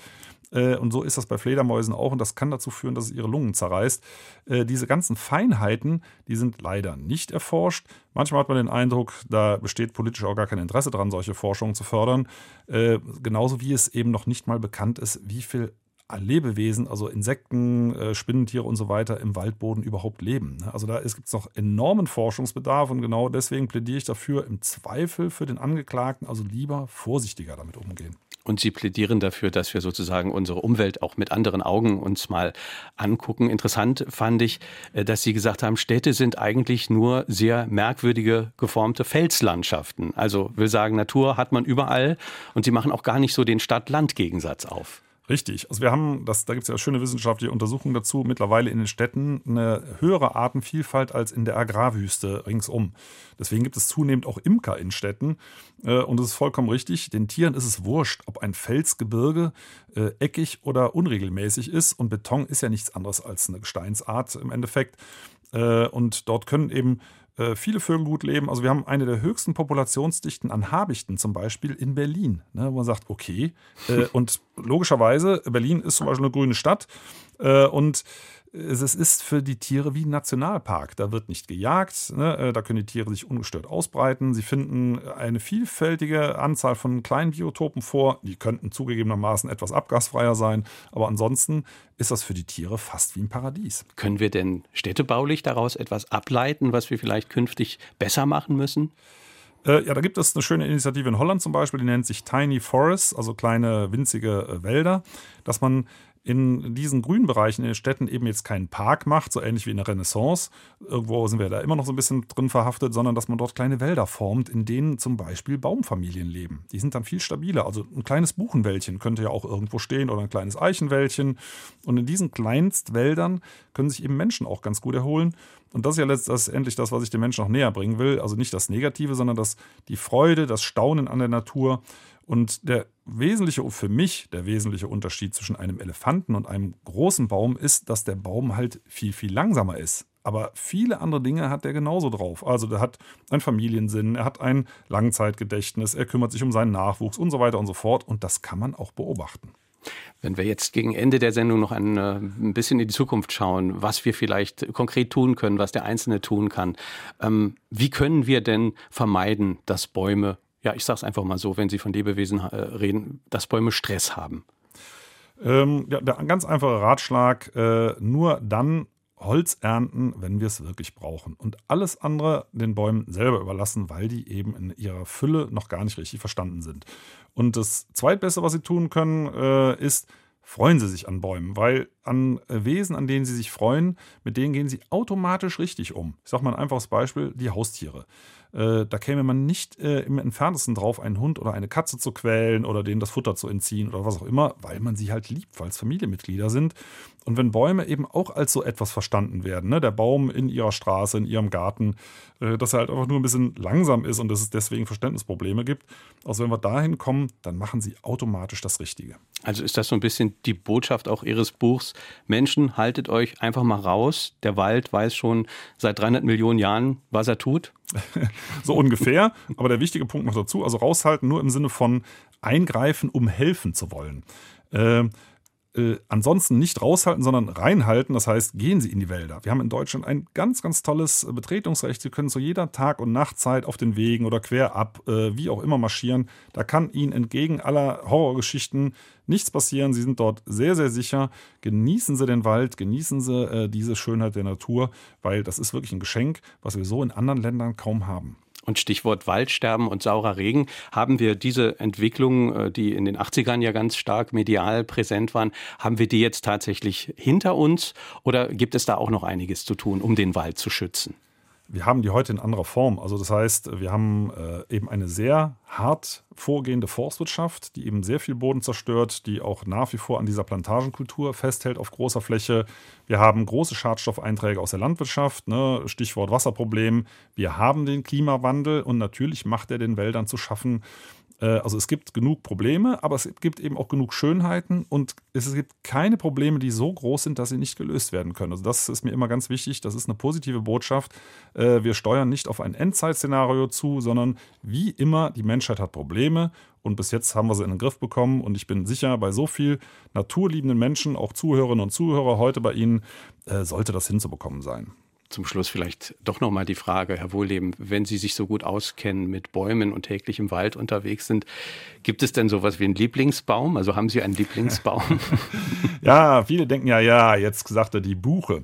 Äh, und so ist das bei Fledermäusen auch und das kann dazu führen, dass es ihre Lungen zerreißt. Äh, diese ganzen Feinheiten, die sind leider nicht erforscht. Manchmal hat man den Eindruck, da besteht politisch auch gar kein Interesse daran, solche Forschungen zu fördern. Äh, genauso wie es eben noch nicht mal bekannt ist, wie viel Lebewesen, also Insekten, Spinnentiere und so weiter im Waldboden überhaupt leben. Also da gibt es noch enormen Forschungsbedarf und genau deswegen plädiere ich dafür, im Zweifel für den Angeklagten also lieber vorsichtiger damit umgehen. Und Sie plädieren dafür, dass wir sozusagen unsere Umwelt auch mit anderen Augen uns mal angucken. Interessant fand ich, äh, dass Sie gesagt haben, Städte sind eigentlich nur sehr merkwürdige geformte Felslandschaften. Also will sagen, Natur hat man überall und Sie machen auch gar nicht so den Stadt-Land-Gegensatz auf. Richtig. Also wir haben, das, da gibt es ja schöne wissenschaftliche Untersuchungen dazu, mittlerweile in den Städten eine höhere Artenvielfalt als in der Agrarwüste ringsum. Deswegen gibt es zunehmend auch Imker in Städten. Äh, und es ist vollkommen richtig, den Tieren ist es wurscht, ob ein Felsgebirge äh, eckig oder unregelmäßig ist. Und Beton ist ja nichts anderes als eine Gesteinsart im Endeffekt. Äh, und dort können eben äh, viele Vögel gut leben. Also wir haben eine der höchsten Populationsdichten an Habichten zum Beispiel in Berlin. Ne, wo man sagt, okay. Äh, und logischerweise, Berlin ist zum Beispiel eine grüne Stadt. Äh, und es ist für die Tiere wie ein Nationalpark. Da wird nicht gejagt, ne? Äh, da können die Tiere sich ungestört ausbreiten. Sie finden eine vielfältige Anzahl von kleinen Biotopen vor. Die könnten zugegebenermaßen etwas abgasfreier sein, aber ansonsten ist das für die Tiere fast wie ein Paradies. Können wir denn städtebaulich daraus etwas ableiten, was wir vielleicht künftig besser machen müssen? Äh, ja, da gibt es eine schöne Initiative in Holland zum Beispiel, die nennt sich Tiny Forests, also kleine winzige äh, Wälder, dass man in diesen Grünbereichen in den Städten eben jetzt keinen Park macht, so ähnlich wie in der Renaissance. Irgendwo sind wir da immer noch so ein bisschen drin verhaftet, sondern dass man dort kleine Wälder formt, in denen zum Beispiel Baumfamilien leben. Die sind dann viel stabiler. Also ein kleines Buchenwäldchen könnte ja auch irgendwo stehen oder ein kleines Eichenwäldchen. Und in diesen Kleinstwäldern können sich eben Menschen auch ganz gut erholen. Und das ist ja letztendlich das, was ich den Menschen auch näher bringen will. Also nicht das Negative, sondern das, die Freude, das Staunen an der Natur und der wesentliche, für mich, der wesentliche Unterschied zwischen einem Elefanten und einem großen Baum ist, dass der Baum halt viel, viel langsamer ist. Aber viele andere Dinge hat er genauso drauf. Also der hat einen Familiensinn, er hat ein Langzeitgedächtnis, er kümmert sich um seinen Nachwuchs und so weiter und so fort. Und das kann man auch beobachten. Wenn wir jetzt gegen Ende der Sendung noch ein, äh, bisschen in die Zukunft schauen, was wir vielleicht konkret tun können, was der Einzelne tun kann, ähm, wie können wir denn vermeiden, dass Bäume ja, ich sage es einfach mal so, wenn Sie von Lebewesen äh, reden, dass Bäume Stress haben? Ähm, ja, der ganz einfache Ratschlag, äh, nur dann Holz ernten, wenn wir es wirklich brauchen. Und alles andere den Bäumen selber überlassen, weil die eben in ihrer Fülle noch gar nicht richtig verstanden sind. Und das Zweitbeste, was sie tun können, äh, ist, freuen sie sich an Bäumen, weil an Wesen, an denen sie sich freuen, mit denen gehen sie automatisch richtig um. Ich sage mal ein einfaches Beispiel, die Haustiere. Äh, da käme man nicht äh, im entferntesten drauf, einen Hund oder eine Katze zu quälen oder denen das Futter zu entziehen oder was auch immer, weil man sie halt liebt, weil es Familienmitglieder sind. Und wenn Bäume eben auch als so etwas verstanden werden, ne, der Baum in ihrer Straße, in ihrem Garten, äh, dass er halt einfach nur ein bisschen langsam ist und dass es deswegen Verständnisprobleme gibt. Also wenn wir dahin kommen, dann machen sie automatisch das Richtige. Also ist das so ein bisschen die Botschaft auch Ihres Buchs. Menschen, haltet euch einfach mal raus. Der Wald weiß schon seit 300 Millionen Jahren, was er tut. so ungefähr. Aber der wichtige Punkt noch dazu, also raushalten nur im Sinne von eingreifen, um helfen zu wollen. Äh, äh, ansonsten nicht raushalten, sondern reinhalten. Das heißt, gehen Sie in die Wälder. Wir haben in Deutschland ein ganz, ganz tolles äh, Betretungsrecht. Sie können zu jeder Tag- und Nachtzeit auf den Wegen oder quer ab, äh, wie auch immer marschieren. Da kann Ihnen entgegen aller Horrorgeschichten nichts passieren. Sie sind dort sehr, sehr sicher. Genießen Sie den Wald, genießen Sie äh, diese Schönheit der Natur, weil das ist wirklich ein Geschenk, was wir so in anderen Ländern kaum haben. Und Stichwort Waldsterben und saurer Regen, haben wir diese Entwicklungen, äh, die in den 80ern ja ganz stark medial präsent waren, haben wir die jetzt tatsächlich hinter uns oder gibt es da auch noch einiges zu tun, um den Wald zu schützen? Wir haben die heute in anderer Form. Also das heißt, wir haben äh, eben eine sehr hart vorgehende Forstwirtschaft, die eben sehr viel Boden zerstört, die auch nach wie vor an dieser Plantagenkultur festhält auf großer Fläche. Wir haben große Schadstoffeinträge aus der Landwirtschaft, ne? Stichwort Wasserproblem. Wir haben den Klimawandel und natürlich macht er den Wäldern zu schaffen. Äh, also es gibt genug Probleme, aber es gibt eben auch genug Schönheiten und es gibt keine Probleme, die so groß sind, dass sie nicht gelöst werden können. Also das ist mir immer ganz wichtig. Das ist eine positive Botschaft. Äh, wir steuern nicht auf ein Endzeitszenario zu, sondern wie immer, die Menschheit hat Probleme und bis jetzt haben wir sie in den Griff bekommen. Und ich bin sicher, bei so viel naturliebenden Menschen, auch Zuhörerinnen und Zuhörer heute bei Ihnen, äh, sollte das hinzubekommen sein zum Schluss vielleicht doch nochmal die Frage, Herr Wohleben, wenn Sie sich so gut auskennen mit Bäumen und täglich im Wald unterwegs sind, gibt es denn sowas wie einen Lieblingsbaum? Also haben Sie einen Lieblingsbaum? ja, viele denken ja, ja, jetzt sagt er die Buche.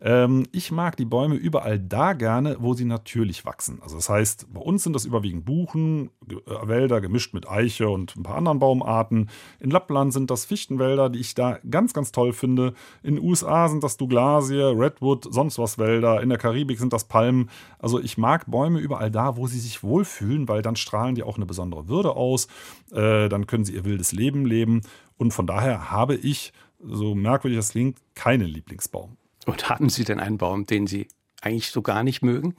Ähm, ich mag die Bäume überall da gerne, wo sie natürlich wachsen. Also das heißt, bei uns sind das überwiegend Buchen, äh, Wälder gemischt mit Eiche und ein paar anderen Baumarten. In Lappland sind das Fichtenwälder, die ich da ganz, ganz toll finde. In den USA sind das Douglasie, Redwood, sonst was Wälder. In der Karibik sind das Palmen. Also ich mag Bäume überall da, wo sie sich wohlfühlen, weil dann strahlen die auch eine besondere Würde aus. Äh, dann können sie ihr wildes Leben leben. Und von daher habe ich, so merkwürdig das klingt, keinen Lieblingsbaum. Und haben Sie denn einen Baum, den Sie eigentlich so gar nicht mögen?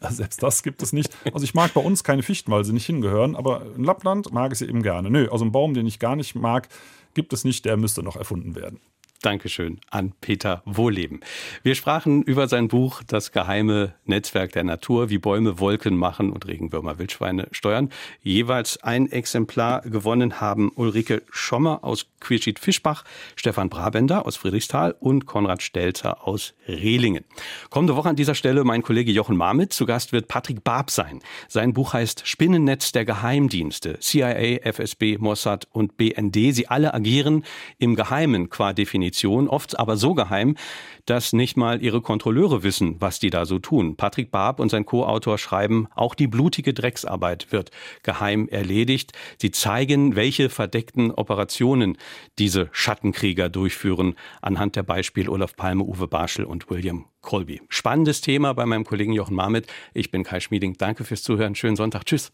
Ja, selbst das gibt es nicht. Also ich mag bei uns keine Fichten, weil sie nicht hingehören, aber in Lappland mag ich sie eben gerne. Nö, also einen Baum, den ich gar nicht mag, gibt es nicht, der müsste noch erfunden werden. Dankeschön an Peter Wohleben. Wir sprachen über sein Buch Das geheime Netzwerk der Natur, wie Bäume Wolken machen und Regenwürmer Wildschweine steuern. Jeweils ein Exemplar gewonnen haben Ulrike Schommer aus Querschied-Fischbach, Stefan Brabender aus Friedrichsthal und Konrad Stelzer aus Rehlingen. Kommende Woche an dieser Stelle mein Kollege Jochen Marmit. Zu Gast wird Patrick Barb sein. Sein Buch heißt Spinnennetz der Geheimdienste. CIA, FSB, Mossad und BND. Sie alle agieren im Geheimen qua Definition Definition, oft aber so geheim, dass nicht mal ihre Kontrolleure wissen, was die da so tun. Patrick Barb und sein Co-Autor schreiben, auch die blutige Drecksarbeit wird geheim erledigt. Sie zeigen, welche verdeckten Operationen diese Schattenkrieger durchführen, anhand der Beispiele Olaf Palme, Uwe Barschel und William Colby. Spannendes Thema bei meinem Kollegen Jochen Marmit. Ich bin Kai Schmieding. Danke fürs Zuhören. Schönen Sonntag. Tschüss.